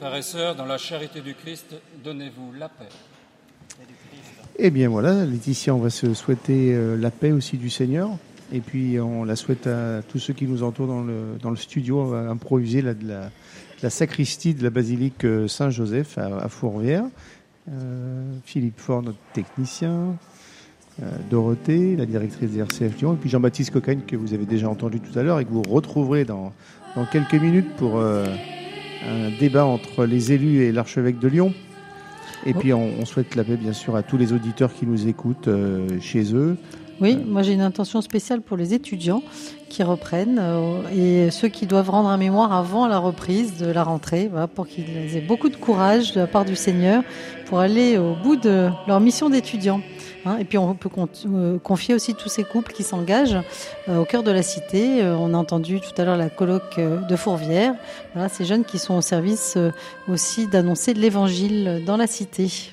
R: Frères et sœurs, dans la charité du Christ, donnez-vous la paix.
B: Eh bien voilà, Laetitia, on va se souhaiter euh, la paix aussi du Seigneur. Et puis on la souhaite à tous ceux qui nous entourent dans le, dans le studio. On va improviser la, de la, la sacristie de la basilique euh, Saint-Joseph à, à Fourvière. Euh, Philippe Fort, notre technicien. Euh, Dorothée, la directrice des RCF Lyon. Et puis Jean-Baptiste Cocagne, que vous avez déjà entendu tout à l'heure et que vous retrouverez dans, dans quelques minutes pour un débat entre les élus et l'archevêque de Lyon. Et puis on, on, souhaite la paix bien sûr à tous les auditeurs qui nous écoutent euh, chez eux.
G: Oui, moi j'ai une intention spéciale pour les étudiants qui reprennent euh, et ceux qui doivent rendre un mémoire avant la reprise de la rentrée, pour qu'ils aient beaucoup de courage de la part du Seigneur pour aller au bout de leur mission d'étudiant. Hein, et puis on peut euh, confier aussi tous ces couples qui s'engagent euh, au cœur de la cité. Euh, on a entendu tout à l'heure la colloque de Fourvière. Voilà, ces jeunes qui sont au service aussi d'annoncer l'évangile dans la cité.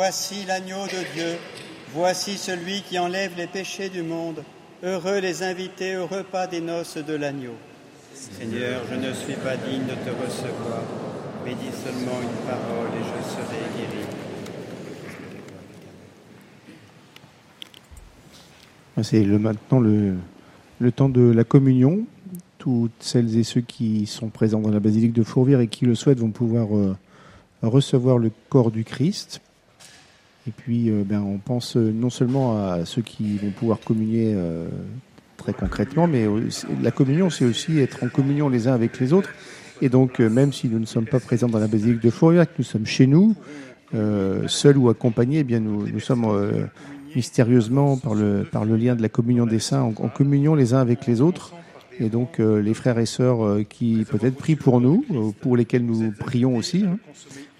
C: Voici l'agneau de Dieu, voici celui qui enlève les péchés du monde. Heureux les invités au repas des noces de l'agneau. Seigneur, je ne suis pas digne de te recevoir, mais dis seulement une parole et je serai guéri.
B: C'est maintenant le, le temps de la communion. Toutes celles et ceux qui sont présents dans la basilique de Fourvière et qui le souhaitent vont pouvoir euh, recevoir le corps du Christ. Et puis, euh, ben, on pense non seulement à ceux qui vont pouvoir communier euh, très concrètement, mais la communion, c'est aussi être en communion les uns avec les autres. Et donc, euh, même si nous ne sommes pas présents dans la basilique de que nous sommes chez nous, euh, seuls ou accompagnés, eh bien, nous, sommes euh, mystérieusement, par le, lien de la communion des saints, en, communion les uns avec les autres. Et donc, euh, les frères et sœurs euh, qui peut-être prient pour nous, euh, pour lesquels nous prions aussi. Hein.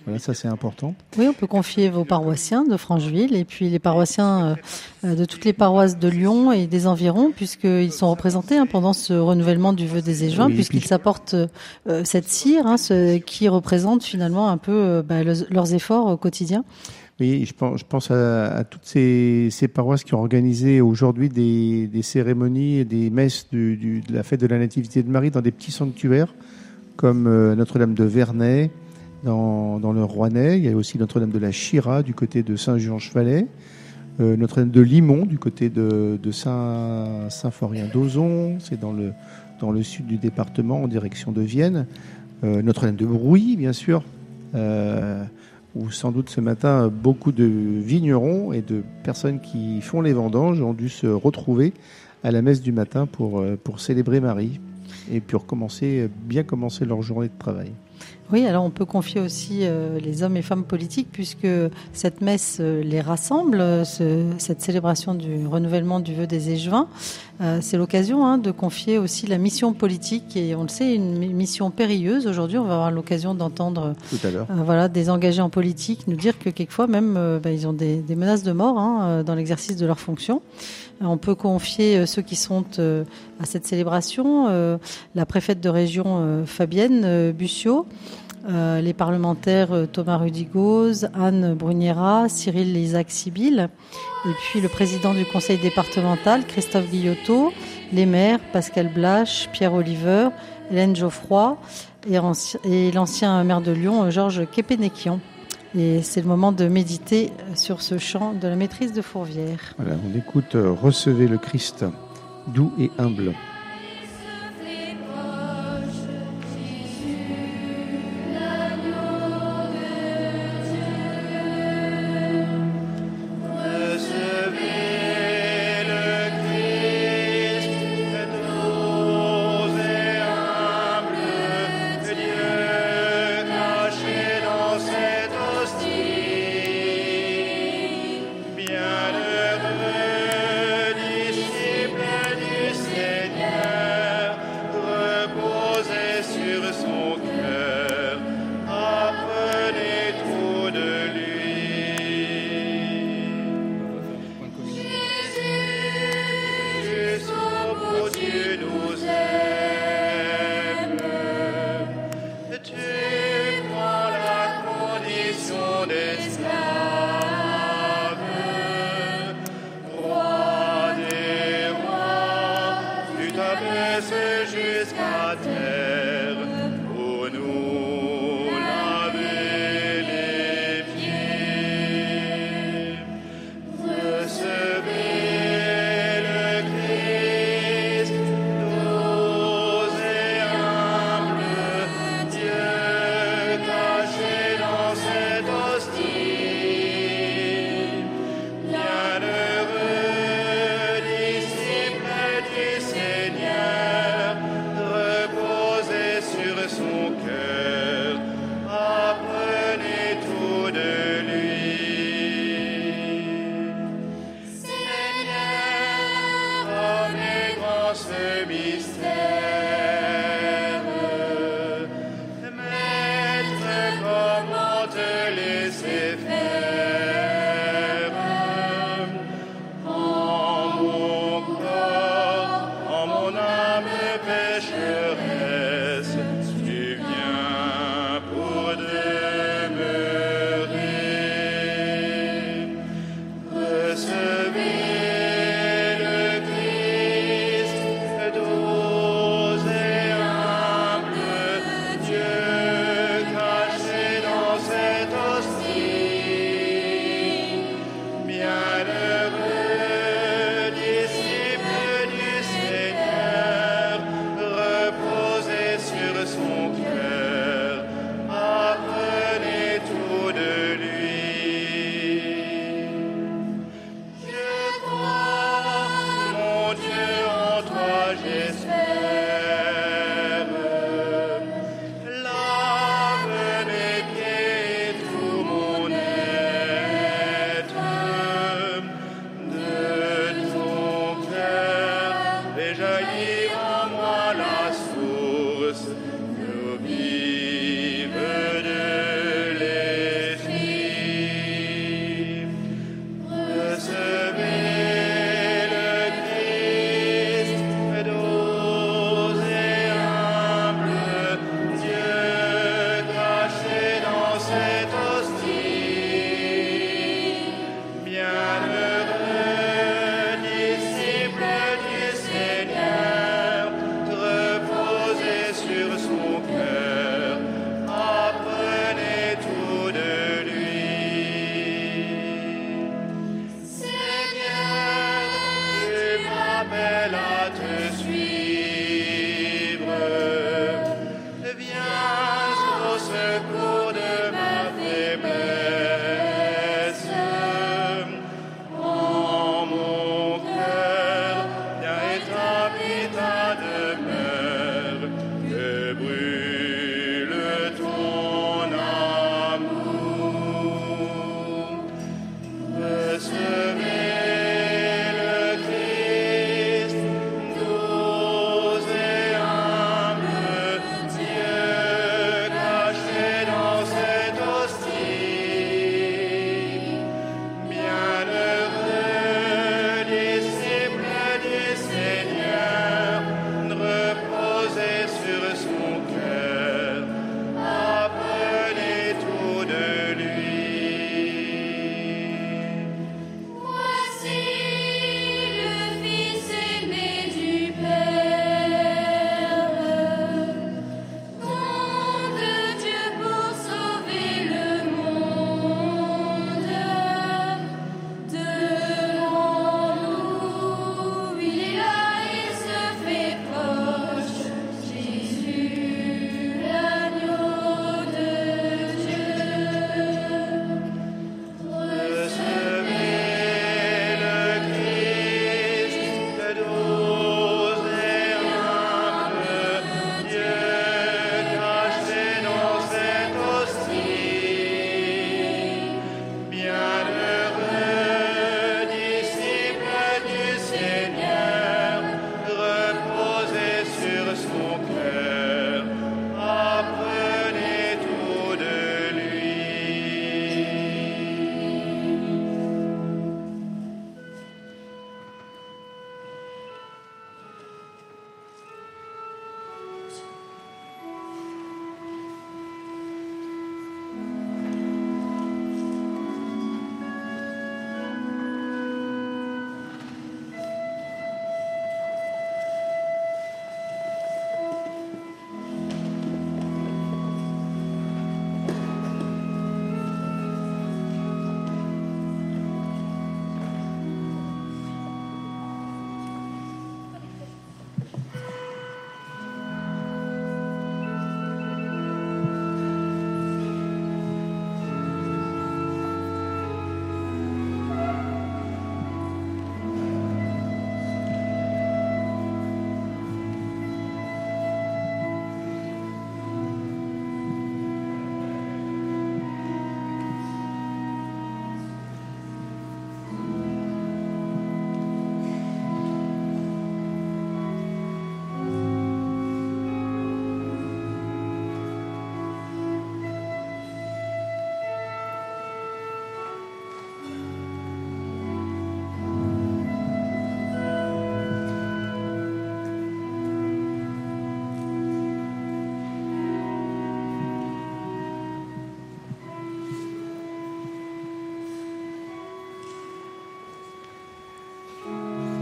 B: Voilà, ça c'est important.
G: Oui, on peut confier vos paroissiens de Francheville et puis les paroissiens euh, de toutes les paroisses de Lyon et des environs, puisqu'ils sont représentés hein, pendant ce renouvellement du vœu des
B: Oui, et
G: puisqu'ils
B: puis-
G: apportent euh, cette cire hein, ce, qui représente finalement un peu euh, bah, le- leurs efforts au quotidien.
B: Oui, je pense, je pense à, à toutes ces, ces paroisses qui ont organisé aujourd'hui des, des cérémonies et des messes du, du- de la fête de la Nativité de Marie dans des petits sanctuaires, comme Notre-Dame de Vernay, dans, le Rouennais. Il y a aussi Notre-Dame de la Chira, du côté de Saint-Jean-Chevalet. Euh, Notre-Dame de Limon, du côté de, Saint- Saint-Florien-d'Ozon. C'est dans le, dans le sud du département, en direction de Vienne. Euh, Notre-Dame de Brouilly, bien sûr. Euh, où sans doute ce matin, beaucoup de vignerons et de personnes qui font les vendanges ont dû se retrouver à la messe du matin pour, pour célébrer Marie et pour commencer, bien commencer leur journée de travail.
G: Oui, alors on peut confier aussi euh, les hommes et femmes politiques puisque cette messe euh, les rassemble, euh, ce- cette célébration du renouvellement du vœu des échevins. Euh, c'est l'occasion hein, de confier aussi la mission politique et on le sait, une mi- mission périlleuse. Aujourd'hui, on va avoir l'occasion d'entendre voilà, des engagés en politique nous dire que quelquefois même bah, ils ont des, des menaces de mort hein, dans l'exercice de leurs fonctions. Euh, On peut confier euh, ceux qui sont euh, à cette célébration, la préfète de région Fabienne Bussiot, les parlementaires Thomas Rudigoz, Anne Bruniera, Cyril Isaac Sibyl, et puis le président du conseil départemental Christophe Guillotot, les maires Pascal Blache, Pierre Oliver, Hélène Geoffroy et, anci- et l'ancien maire de Lyon Georges Kepenekian. Et c'est le moment de méditer sur ce chant de la maîtrise de Fourvière.
R: Voilà, on écoute euh, Recevez le Christ, doux et humble.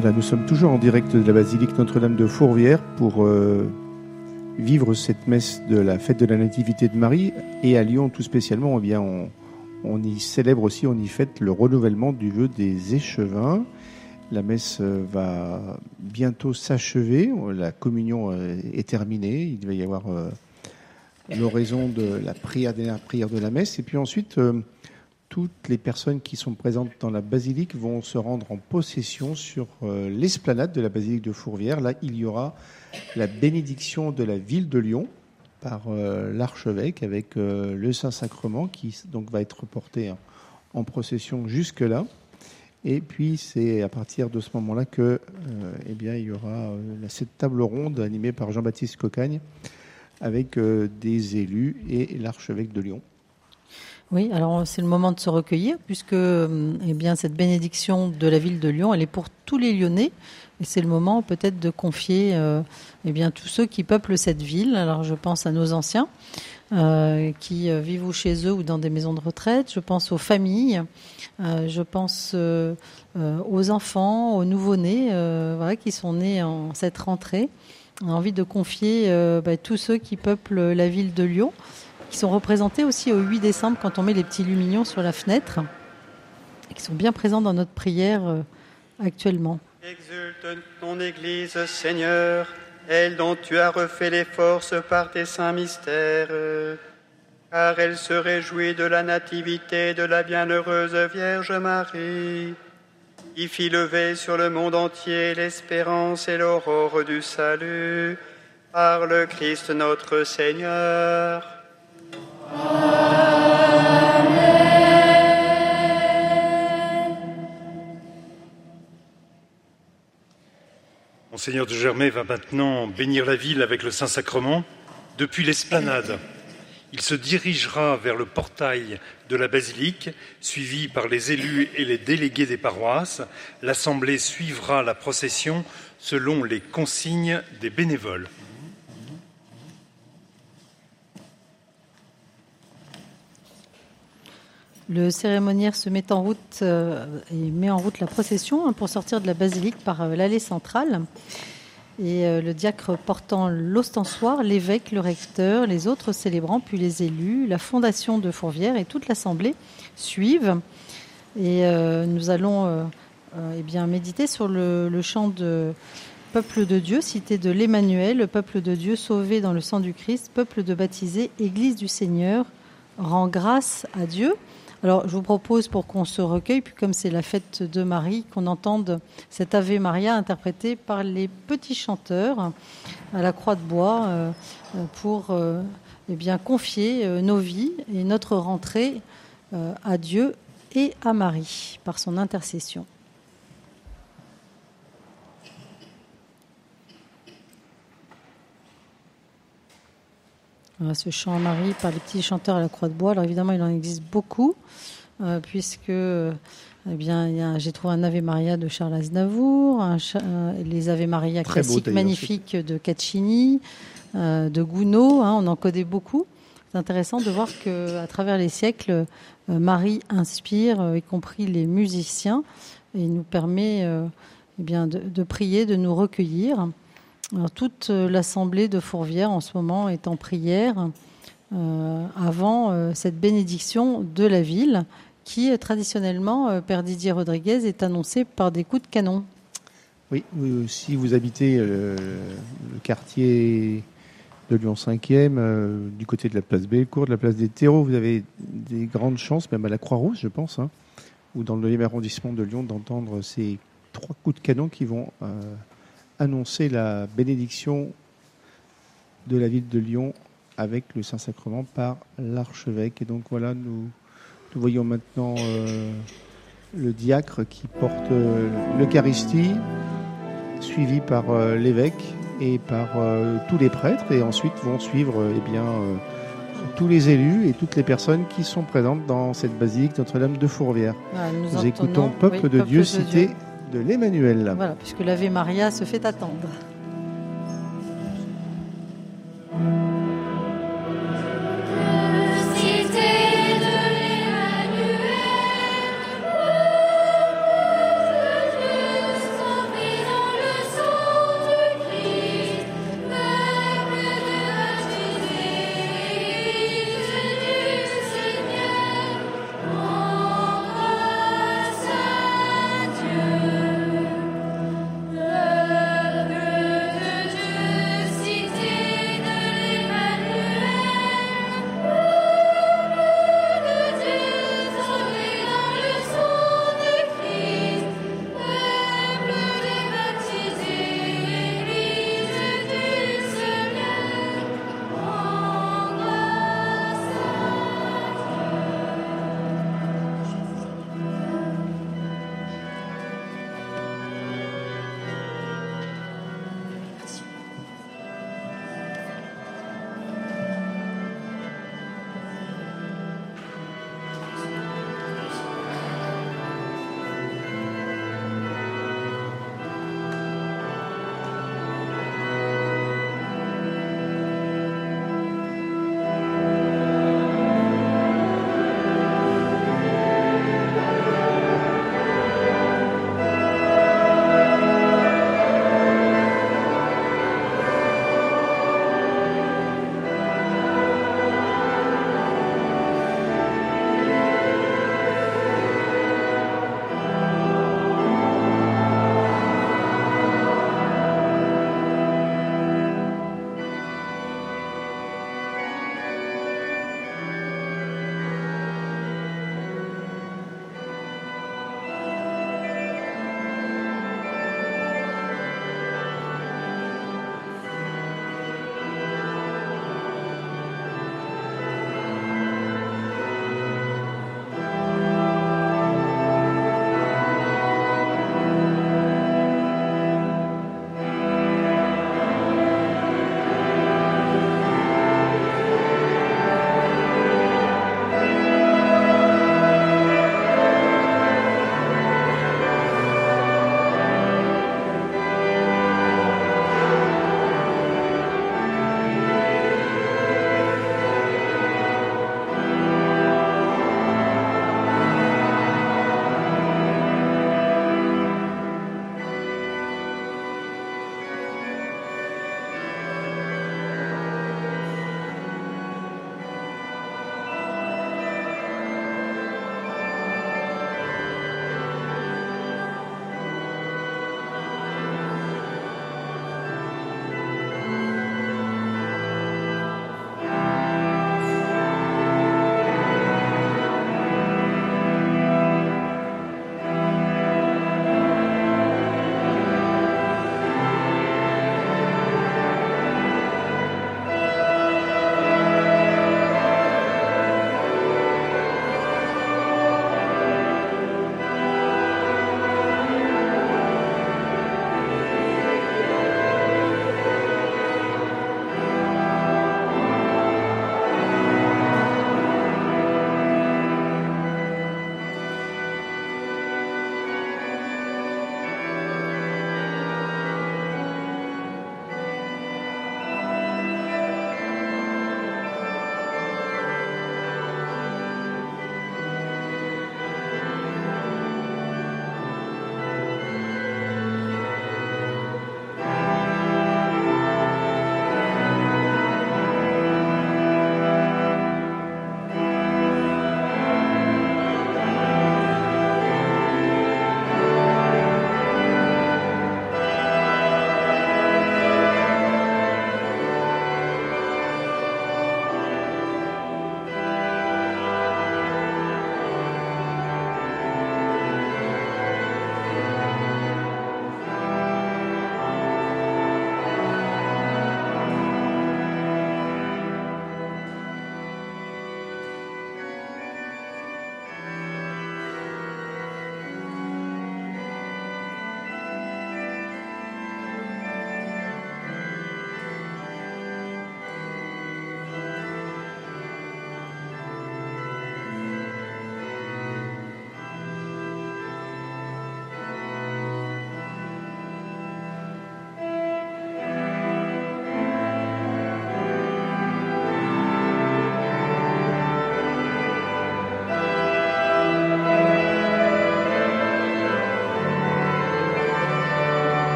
B: Voilà, nous sommes toujours en direct de la basilique Notre-Dame de Fourvière pour euh, vivre cette messe de la fête de la Nativité de Marie. Et à Lyon, tout spécialement, eh bien, on, y célèbre aussi, on y fête le renouvellement du vœu des échevins. La messe euh, va bientôt s'achever. La communion euh, est terminée. Il va y avoir l'oraison de la prière, dernière prière de la messe. Et puis ensuite, toutes les personnes qui sont présentes dans la basilique vont se rendre en possession sur euh, l'esplanade de la basilique de Fourvière. Là, il y aura la bénédiction de la ville de Lyon par euh, l'archevêque avec euh, le Saint-Sacrement qui donc va être porté en, procession jusque-là. Et puis c'est à partir de ce moment-là que eh il y aura cette table ronde animée par Jean-Baptiste Cocagne avec des élus et l'archevêque de Lyon.
G: Oui, alors c'est le moment de se recueillir puisque hum, eh bien, cette bénédiction de la ville de Lyon, elle est pour tous les Lyonnais. Et c'est le moment peut-être de confier euh, eh bien, tous ceux qui peuplent cette ville. Alors je pense à nos anciens euh, qui euh, vivent ou chez eux ou dans des maisons de retraite. Je pense aux familles. Je pense aux enfants, aux nouveau-nés qui sont nés en cette rentrée. On a envie de confier bah, tous ceux qui peuplent la ville de Lyon qui sont représentés aussi au 8 décembre quand on met les petits lumignons sur la fenêtre, et qui sont bien présents dans notre prière euh, actuellement.
S: Exulte ton Église, Seigneur, elle dont tu as refait les forces par tes saints mystères, car elle se réjouit de la nativité de la bienheureuse Vierge Marie, qui fit lever sur le monde entier l'espérance et l'aurore du salut, par le Christ notre Seigneur.
K: Monseigneur de Germay va maintenant bénir la ville avec le Saint-Sacrement depuis l'esplanade. Il se dirigera vers le portail de la basilique, suivi par les élus et les délégués des paroisses. L'Assemblée suivra la procession selon les consignes des bénévoles.
G: Le cérémoniaire se met en route euh, et met en route la procession hein, pour sortir de la basilique par euh, l'allée centrale. Et euh, le diacre portant l'ostensoir, l'évêque, le recteur, les autres célébrants, puis les élus, la fondation de Fourvière et toute l'assemblée suivent. Et nous allons eh bien, méditer sur le, le chant de Peuple de Dieu, cité de l'Emmanuel, peuple de Dieu sauvé dans le sang du Christ, peuple de baptisés, Église du Seigneur, rend grâce à Dieu. Alors, je vous propose pour qu'on se recueille, puis comme c'est la fête de Marie, qu'on entende cet Ave Maria interprété par les petits chanteurs à la croix de bois euh, euh, pour euh, eh bien, confier nos vies et notre rentrée à Dieu et à Marie par son intercession. Voilà, ce chant à Marie par les petits chanteurs à la Croix de Bois. Alors évidemment, il en existe beaucoup, euh, puisque euh, eh bien, j'ai trouvé un Ave Maria de Charles Aznavour, un euh, les Ave Maria
B: Très
G: classiques magnifiques de Caccini, euh, de Gounod. hein, on en connaît beaucoup. C'est intéressant de voir que à travers les siècles, euh, Marie inspire, euh, y compris les musiciens, et nous permet euh, eh bien, de, de prier, de nous recueillir. Toute euh, l'assemblée de Fourvière en ce moment est en prière euh, avant euh, cette bénédiction de la ville qui, traditionnellement, Père Didier Rodriguez, est annoncée par des coups de canon.
B: Oui, si vous habitez le quartier de Lyon 5e, euh, du côté de la place Bellecour, de la place des terreaux, vous avez des grandes chances, même à la Croix-Rouge, je pense, hein, ou dans le 9e arrondissement de Lyon, d'entendre ces trois coups de canon qui vont annoncer la bénédiction de la ville de Lyon avec le Saint-Sacrement par l'archevêque. Et donc voilà, nous, nous voyons maintenant euh, le diacre qui porte euh, l'Eucharistie, suivi par euh, l'évêque et par tous les prêtres, et ensuite vont suivre eh bien, tous les élus et toutes les personnes qui sont présentes dans cette basilique Notre-Dame de Fourvière.
G: Voilà, nous
B: écoutons Peuple
G: oui,
B: de
G: Peuple
B: Dieu
G: de
B: cité
G: Dieu
B: de l'Emmanuel.
G: Voilà, puisque l'Ave Maria se fait attendre.